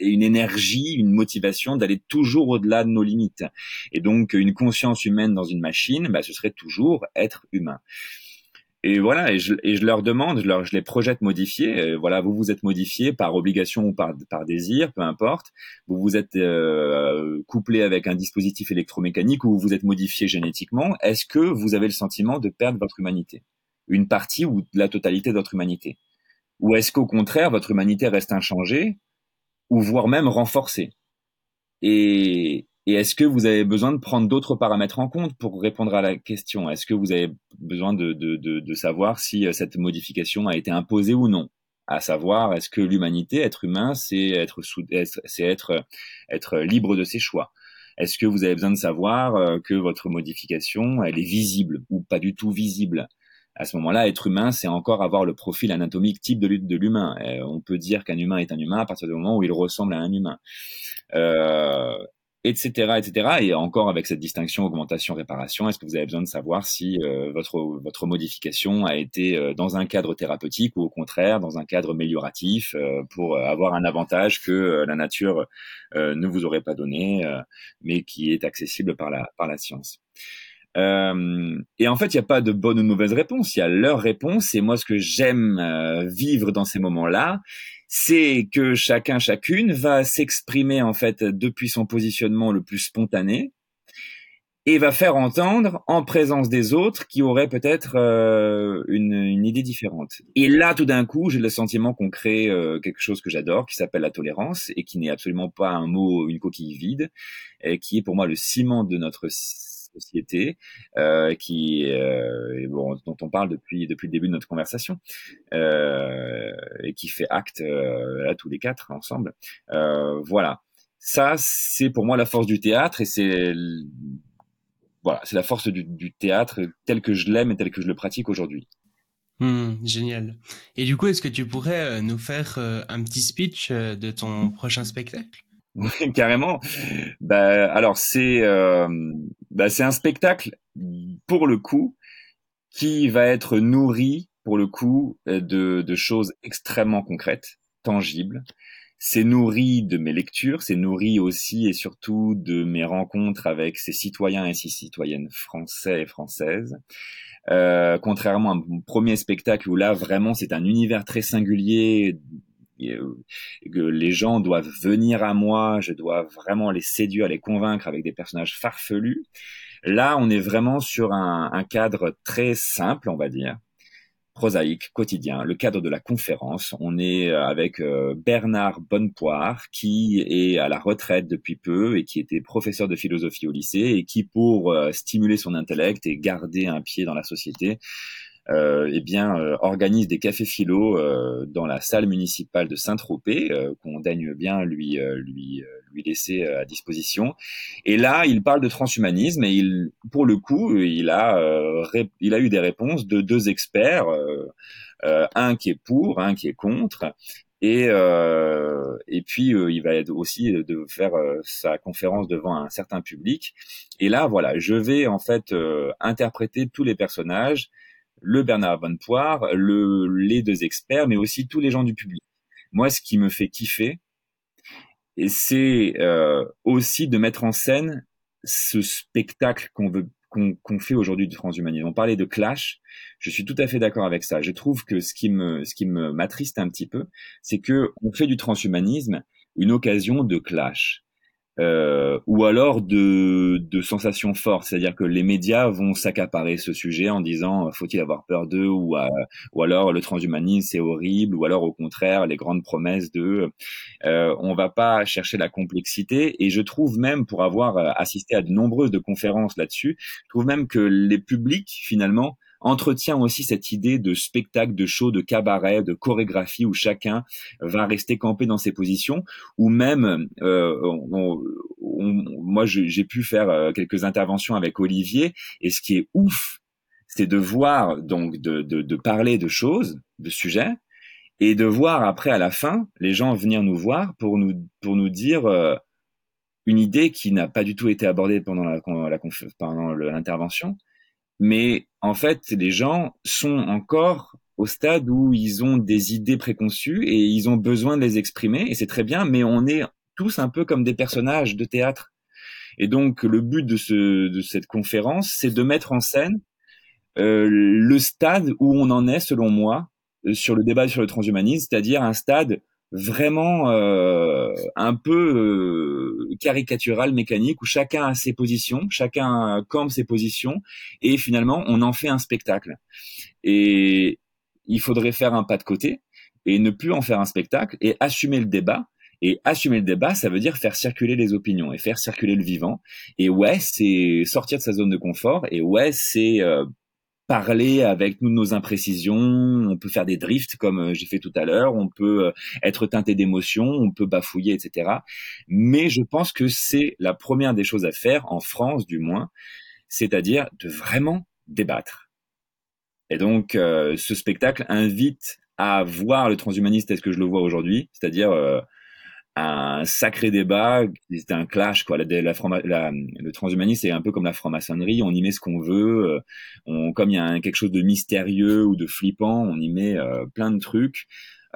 une énergie, une motivation d'aller toujours au-delà de nos limites. Et donc une conscience humaine dans une machine, bah, ce serait toujours être humain. Et voilà, et je, et je, leur demande, je, leur, je les projette modifier. voilà, vous vous êtes modifié par obligation ou par, par désir, peu importe. Vous vous êtes euh, couplé avec un dispositif électromécanique ou vous vous êtes modifié génétiquement. Est-ce que vous avez le sentiment de perdre votre humanité, une partie ou la totalité de votre humanité, ou est-ce qu'au contraire votre humanité reste inchangée, ou voire même renforcée? Et, et est-ce que vous avez besoin de prendre d'autres paramètres en compte pour répondre à la question? Est-ce que vous avez besoin de, de, de, de, savoir si euh, cette modification a été imposée ou non? À savoir, est-ce que l'humanité, être humain, c'est être, c'est être, être libre de ses choix? Est-ce que vous avez besoin de savoir euh, que votre modification, elle est visible ou pas du tout visible? À ce moment-là, être humain, c'est encore avoir le profil anatomique type de, l'humain. On peut dire qu'un humain est un humain à partir du moment où il ressemble à un humain. Euh, etc., etc. Et encore avec cette distinction augmentation-réparation, est-ce que vous avez besoin de savoir si euh, votre votre modification a été euh, dans un cadre thérapeutique ou au contraire dans un cadre amélioratif euh, pour avoir un avantage que la nature ne vous aurait pas donné, mais qui est accessible par la par la science? Et en fait, il n'y a pas de bonne ou mauvaise réponse. Il y a leur réponse. Et moi, ce que j'aime vivre dans ces moments-là, c'est que chacun, chacune va s'exprimer en fait depuis son positionnement le plus spontané et va faire entendre en présence des autres qui auraient peut-être euh, une, idée différente. Et là, tout d'un coup, j'ai le sentiment qu'on crée euh, quelque chose que j'adore, qui s'appelle la tolérance et qui n'est absolument pas un mot, une coquille vide, et qui est pour moi le ciment de notre société euh, qui euh, bon, dont on parle depuis depuis le début de notre conversation euh, et qui fait acte là tous les quatre ensemble. Voilà, ça c'est pour moi la force du théâtre et c'est voilà, c'est la force du, du, théâtre tel que je l'aime et tel que je le pratique aujourd'hui. Hmm, génial. Et du coup, est-ce que tu pourrais nous faire un petit speech de ton prochain spectacle? carrément. Bah, alors c'est bah, c'est un spectacle pour le coup qui va être nourri pour le coup de, de choses extrêmement concrètes, tangibles. C'est nourri de mes lectures, c'est nourri aussi et surtout de mes rencontres avec ces citoyens et ces citoyennes français et françaises. Euh, contrairement à mon premier spectacle où là vraiment c'est un univers très singulier euh, que les gens doivent venir à moi, je dois vraiment les séduire, les convaincre avec des personnages farfelus. Là, on est vraiment sur un, cadre très simple, on va dire, prosaïque, quotidien, le cadre de la conférence. On est euh, avec euh, Bernard Bonnepoire, qui est à la retraite depuis peu et qui était professeur de philosophie au lycée et qui, pour euh, stimuler son intellect et garder un pied dans la société, euh, eh bien, euh, organise des cafés philo euh, dans la salle municipale de Saint-Tropez, qu'on daigne bien lui lui lui laisser à disposition. Et là, il parle de transhumanisme et il, pour le coup, il a il a eu des réponses de deux experts, un qui est pour, un qui est contre. Et, euh, et puis il va aussi de faire sa conférence devant un certain public. Et là, voilà, je vais en fait interpréter tous les personnages le Bernard Bonnepoire, le, les deux experts, mais aussi tous les gens du public. Moi, ce qui me fait kiffer, c'est euh, aussi de mettre en scène ce spectacle qu'on veut qu'on fait aujourd'hui du transhumanisme. On parlait de clash, je suis tout à fait d'accord avec ça. Je trouve que ce qui me ce qui me m'attriste un petit peu, c'est que on fait du transhumanisme une occasion de clash euh, ou alors de, de sensations fortes, c'est-à-dire que les médias vont s'accaparer ce sujet en disant faut-il avoir peur d'eux ou, euh, ou alors le transhumanisme c'est horrible ou alors au contraire les grandes promesses de euh, on va pas chercher la complexité. Et je trouve même pour avoir euh, assisté à de nombreuses de conférences là-dessus, je trouve même que les publics finalement entretient aussi cette idée de spectacle, de show, de cabaret, de chorégraphie où chacun va rester campé dans ses positions, ou même, euh, moi j'ai pu faire euh, quelques interventions avec Olivier, et ce qui est ouf, c'est de voir donc de, de, de parler de choses, de sujets, et de voir après à la fin les gens venir nous voir pour nous pour nous dire euh, une idée qui n'a pas du tout été abordée pendant la pendant l'intervention mais en fait, les gens sont encore au stade où ils ont des idées préconçues et ils ont besoin de les exprimer et c'est très bien, mais on est tous un peu comme des personnages de théâtre. Et donc le but de, ce, de cette conférence, c'est de mettre en scène euh, le stade où on en est, selon moi, euh, sur le débat sur le transhumanisme, c'est-à-dire un stade vraiment euh, un peu euh, caricatural, mécanique, où chacun a ses positions, chacun campe ses positions, et finalement on en fait un spectacle. Et il faudrait faire un pas de côté et ne plus en faire un spectacle et assumer le débat. Et assumer le débat, ça veut dire faire circuler les opinions et faire circuler le vivant. Et ouais, c'est sortir de sa zone de confort. Et ouais, c'est euh, parler avec nous nos imprécisions, on peut faire des drifts comme euh, j'ai fait tout à l'heure, on peut euh, être teinté d'émotions, on peut bafouiller, etc. Mais je pense que c'est la première des choses à faire, en France du moins, c'est-à-dire de vraiment débattre. Et donc, euh, ce spectacle invite à voir le transhumaniste tel que je le vois aujourd'hui, c'est-à-dire un sacré débat, c'était un clash quoi. La, la, le transhumanisme c'est un peu comme la franc-maçonnerie, on y met ce qu'on veut. Euh, comme il y a quelque chose de mystérieux ou de flippant, on y met euh, plein de trucs.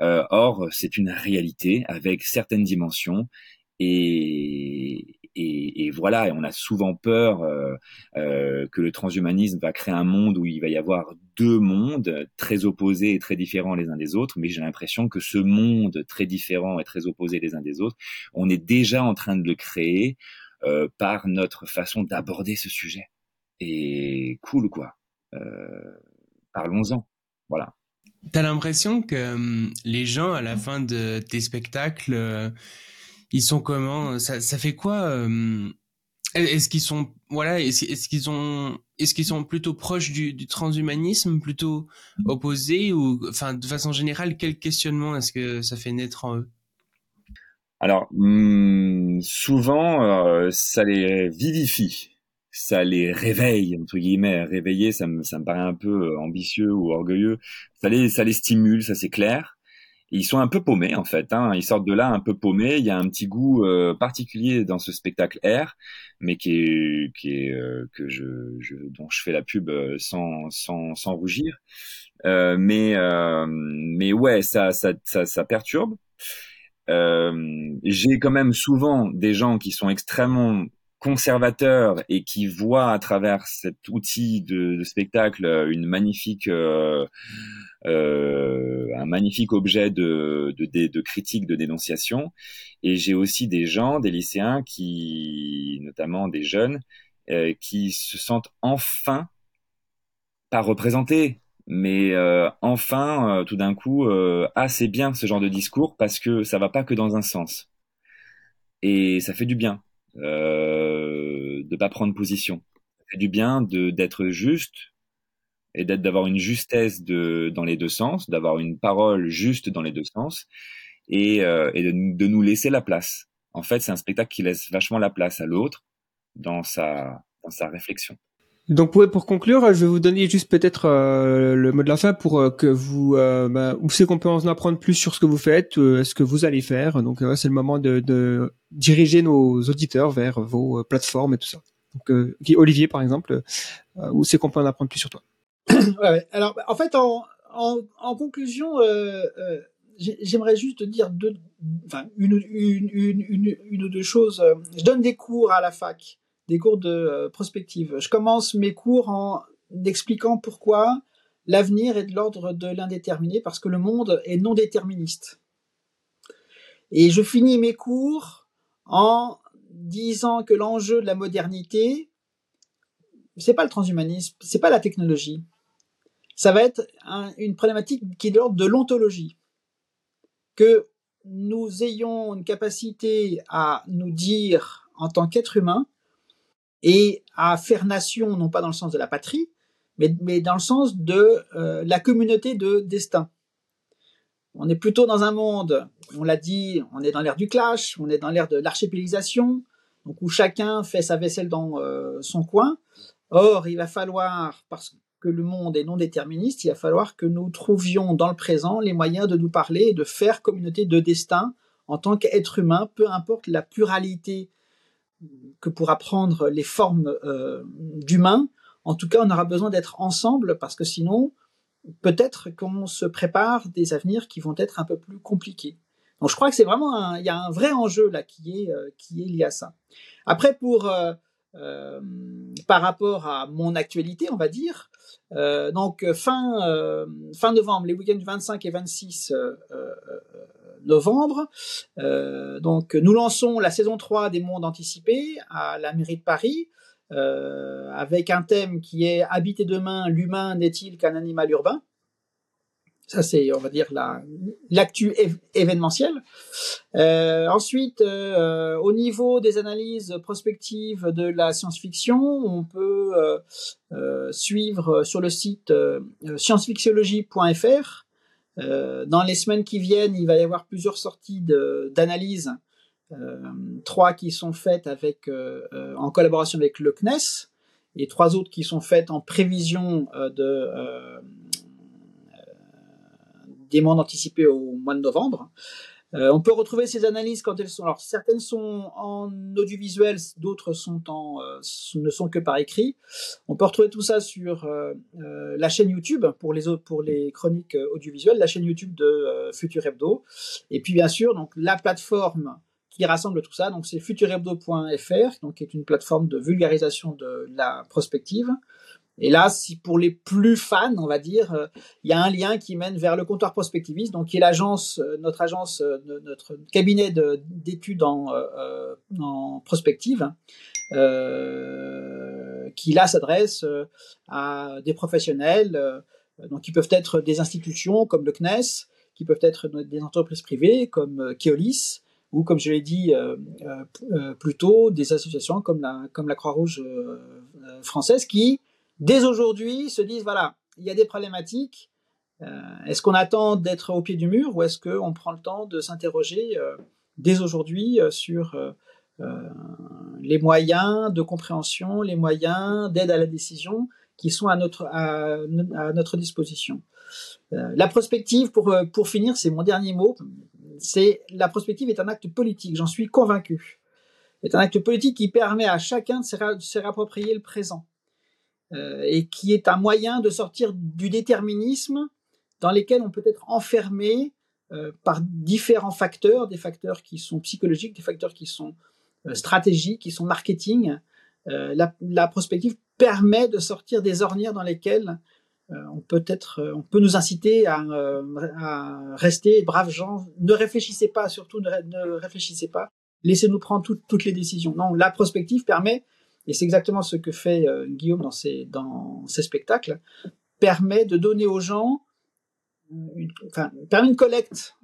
Euh, or, c'est une réalité avec certaines dimensions et, voilà, et on a souvent peur que le transhumanisme va créer un monde où il va y avoir deux mondes très opposés et très différents les uns des autres, mais j'ai l'impression que ce monde très différent et très opposé les uns des autres, on est déjà en train de le créer euh, par notre façon d'aborder ce sujet. Et cool quoi. Euh, Parlons-en. Voilà. T'as l'impression que hum, les gens à la fin de tes spectacles euh, ils sont comment? Ça, ça fait quoi euh, Est-ce qu'ils sont voilà Est-ce qu'ils ont Est-ce qu'ils sont plutôt proches du, transhumanisme, plutôt opposés ou enfin de façon générale quel questionnement est-ce que ça fait naître en eux? Alors hmm, souvent euh, ça les vivifie. ça les réveille entre guillemets. Réveiller, ça me ça me paraît un peu ambitieux ou orgueilleux. Ça les ça les stimule, ça c'est clair ils sont un peu paumés en fait. Hein. Ils sortent de là un peu paumés. Il y a un petit goût euh, particulier dans ce spectacle R, mais qui est, qui est euh, que je, je, dont je fais la pub euh, sans sans, sans rougir. Euh, mais mais ouais, ça ça ça, ça perturbe. J'ai quand même souvent des gens qui sont extrêmement conservateurs et qui voient à travers cet outil de, de spectacle une magnifique euh, euh, un magnifique objet de, de, de, critique, de dénonciation. Et j'ai aussi des gens, des lycéens, qui, notamment des jeunes, euh, qui se sentent enfin pas représentés, mais euh, enfin, tout d'un coup, ah c'est bien ce genre de discours parce que ça va pas que dans un sens. Et ça fait du bien euh, de pas prendre position. Fait du bien de d'être juste, et d'être d'avoir une justesse de dans les deux sens, d'avoir une parole juste dans les deux sens et, euh, et de, de, nous laisser la place. En fait, c'est un spectacle qui laisse vachement la place à l'autre dans sa dans sa réflexion. Donc pour, conclure, je vais vous donner juste peut-être euh, le mot de la fin pour euh, que vous euh, bah, où c'est qu'on peut en apprendre plus sur ce que vous faites, euh, ce que vous allez faire. Donc c'est le moment de, diriger nos auditeurs vers vos plateformes et tout ça. Donc Olivier par exemple, où c'est qu'on peut en apprendre plus sur toi alors, en fait, en, conclusion, j'aimerais juste dire deux, enfin, une, ou deux choses. Je donne des cours à la fac, des cours de euh, prospective. Je commence mes cours en expliquant pourquoi l'avenir est de l'ordre de l'indéterminé, parce que le monde est non déterministe. Et je finis mes cours en disant que l'enjeu de la modernité, c'est pas le transhumanisme, c'est pas la technologie, ça va être une problématique qui est de l'ordre de l'ontologie. Que nous ayons une capacité à nous dire en tant qu'être humain et à faire nation, non pas dans le sens de la patrie, mais, mais dans le sens de euh, la communauté de destin. On est plutôt dans un monde, on l'a dit, on est dans l'ère du clash, on est dans l'ère de l'archipélisation, où chacun fait sa vaisselle dans euh, son coin. Or, il va falloir, parce que le monde est non déterministe, il va falloir que nous trouvions dans le présent les moyens de nous parler et de faire communauté de destin en tant qu'être humain, peu importe la pluralité que pourra prendre les formes euh, d'humains. En tout cas, on aura besoin d'être ensemble parce que sinon, peut-être qu'on se prépare des avenirs qui vont être un peu plus compliqués. Donc, je crois que c'est vraiment il y a un vrai enjeu là qui est euh, lié à ça. Après, pour euh, euh par rapport à mon actualité, on va dire, donc fin fin novembre, les week-ends du 25 et 26 novembre. donc nous lançons la saison 3 des mondes anticipés à la mairie de Paris. avec un thème qui est habiter demain, l'humain n'est-il qu'un animal urbain? Ça, c'est, on va dire, la, l'actu. Euh, ensuite, euh, au niveau des analyses prospectives de la science-fiction, on peut euh, euh suivre sur le site euh, sciencefictiologie.fr. Euh, dans les semaines qui viennent, il va y avoir plusieurs sorties d'analyses, trois qui sont faites avec, en collaboration avec le CNES, et trois autres qui sont faites en prévision de des mondes anticipés au mois de novembre. Euh, on peut retrouver ces analyses quand elles sont. Alors certaines sont en audiovisuel, d'autres sont en euh, ne sont que par écrit. On peut retrouver tout ça sur euh, la chaîne YouTube pour les pour les chroniques audiovisuelles, la chaîne YouTube de Futur Hebdo, et puis bien sûr donc la plateforme qui rassemble tout ça. Donc c'est futurhebdo.fr, donc qui est une plateforme de vulgarisation de la prospective. Et là, si pour les plus fans, on va dire, euh, il y a un lien qui mène vers le comptoir prospectiviste, donc qui est l'agence, euh, notre agence, euh, notre cabinet d'études en, prospective, qui là s'adresse à des professionnels, donc qui peuvent être des institutions comme le CNES, qui peuvent être des entreprises privées comme Keolis, ou comme je l'ai dit euh, euh, plus tôt, des associations comme la, Croix-Rouge française qui dès aujourd'hui se disent voilà, il y a des problématiques. Euh, est-ce qu'on attend d'être au pied du mur ou est-ce qu'on prend le temps de s'interroger euh, dès aujourd'hui euh, sur les moyens de compréhension, les moyens d'aide à la décision qui sont à notre, à, notre disposition. la prospective, pour, pour finir, c'est mon dernier mot, c'est la prospective est un acte politique, j'en suis convaincu. C'est un acte politique qui permet à chacun de se, réapproprier le présent et qui est un moyen de sortir du déterminisme dans lesquels on peut être enfermé euh, par différents facteurs, des facteurs qui sont psychologiques, des facteurs qui sont euh, stratégiques, qui sont marketing. Euh, la, prospective permet de sortir des ornières dans lesquelles on peut être, on peut nous inciter à, rester braves gens. Ne réfléchissez pas, surtout ne, ne réfléchissez pas. Laissez-nous prendre toutes les décisions. Non, la prospective permet, et c'est exactement ce que fait Guillaume dans ses, spectacles, permet de donner aux gens une, enfin, permet une collecte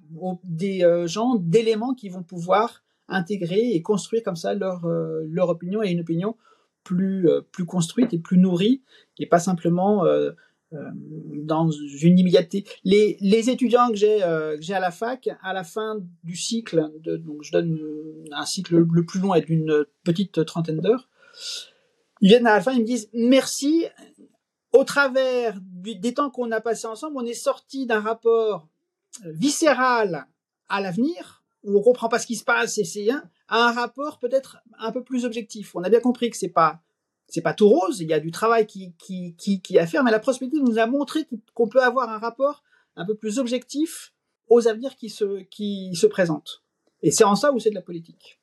des euh, gens d'éléments qui vont pouvoir intégrer et construire comme ça leur, euh, opinion et une opinion plus, euh, construite et plus nourrie et pas simplement dans une immédiateté. Les, étudiants que j'ai à la fac, à la fin du cycle, donc je donne un cycle le plus long est d'une petite trentaine d'heures, ils viennent à la fin, ils me disent merci, au travers des temps qu'on a passés ensemble, on est sorti d'un rapport viscéral à l'avenir, où on comprend pas ce qui se passe et c'est à un rapport peut-être un peu plus objectif. On a bien compris que c'est pas c'est pas tout rose, il y a du travail qui à faire, mais la prospective nous a montré qu'on peut avoir un rapport un peu plus objectif aux avenirs qui se qui se présentent. Et c'est en ça où c'est de la politique.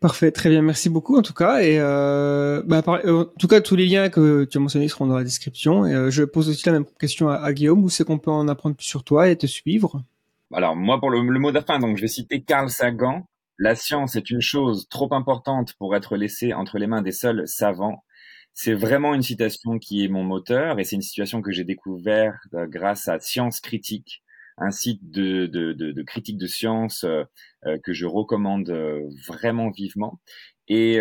Parfait, très bien, merci beaucoup en tout cas. Et euh, bah, euh, en tout cas, tous les liens que tu as mentionnés seront dans la description. Et euh, je pose aussi la même question à, Guillaume, où c'est qu'on peut en apprendre plus sur toi et te suivre? Alors moi, pour le, mot de fin, donc je vais citer Carl Sagan. La science est une chose trop importante pour être laissée entre les mains des seuls savants. C'est vraiment une citation qui est mon moteur et c'est une situation que j'ai découvert grâce à Science Critique un site de, de, de, de critique de science euh, euh, que je recommande euh, vraiment vivement. Et,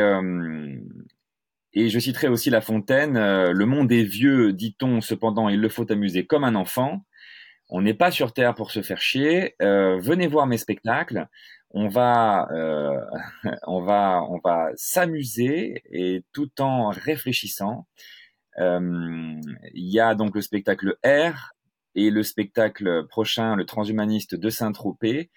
et je citerai aussi La Fontaine. le monde est vieux, dit-on, cependant, il le faut amuser comme un enfant. On n'est pas sur Terre pour se faire chier. venez voir mes spectacles. On va, on va, on va s'amuser et tout en réfléchissant. Il y a donc le spectacle R et le spectacle prochain, le transhumaniste de Saint-Tropez,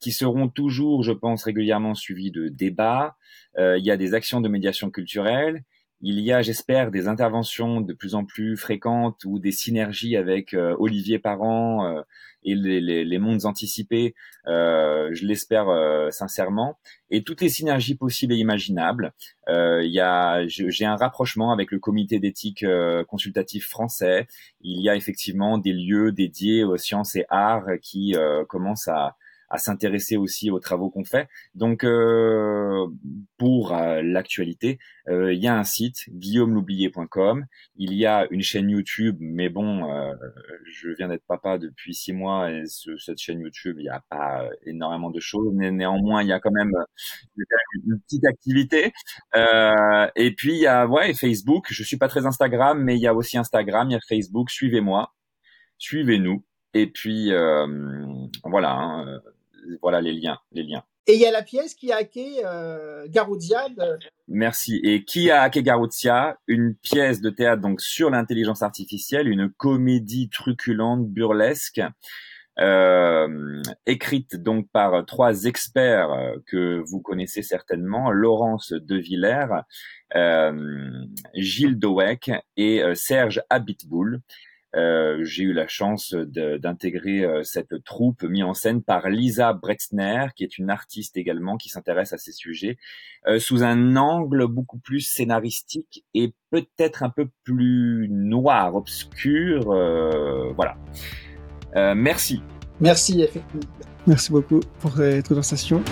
qui seront toujours, je pense, régulièrement suivis de débats. Euh, il y a des actions de médiation culturelle. Il y a, j'espère, des interventions de plus en plus fréquentes ou des synergies avec euh, Olivier Parent euh, et les, les, les, mondes anticipés, euh, je l'espère euh, sincèrement, et toutes les synergies possibles et imaginables. Il y a, j'ai un rapprochement avec le comité d'éthique consultatif français. Il y a effectivement des lieux dédiés aux sciences et arts qui commencent à à s'intéresser aussi aux travaux qu'on fait. Donc, euh, pour euh, l'actualité, euh, il y a un site, guillaumeloublier.com. Il y a une chaîne YouTube, mais bon, euh, je viens d'être papa depuis six mois et cette chaîne YouTube, il n'y a pas énormément de choses. néanmoins, il y a quand même une petite activité. et puis, il y a ouais, Facebook. Je suis pas très Instagram, mais il y a aussi Instagram, il y a Facebook. Suivez-moi, suivez-nous. Et puis euh, voilà, hein, voilà les liens, les liens. Et il y a la pièce qui a hacké euh, Garouzia. Merci. Et qui a hacké Garouzia Une pièce de théâtre donc sur l'intelligence artificielle, une comédie truculente, burlesque, euh, écrite donc par trois experts euh, que vous connaissez certainement Laurence Devillers, euh, Gilles Dowek et euh, Serge Abitboul. Euh, j'ai eu la chance d'intégrer euh, cette troupe mise en scène par Lisa Bretzner, qui est une artiste également qui s'intéresse à ces sujets, euh, sous un angle beaucoup plus scénaristique et peut-être un peu plus noir, obscur. voilà. merci. Merci, effectivement. Merci beaucoup pour cette conversation.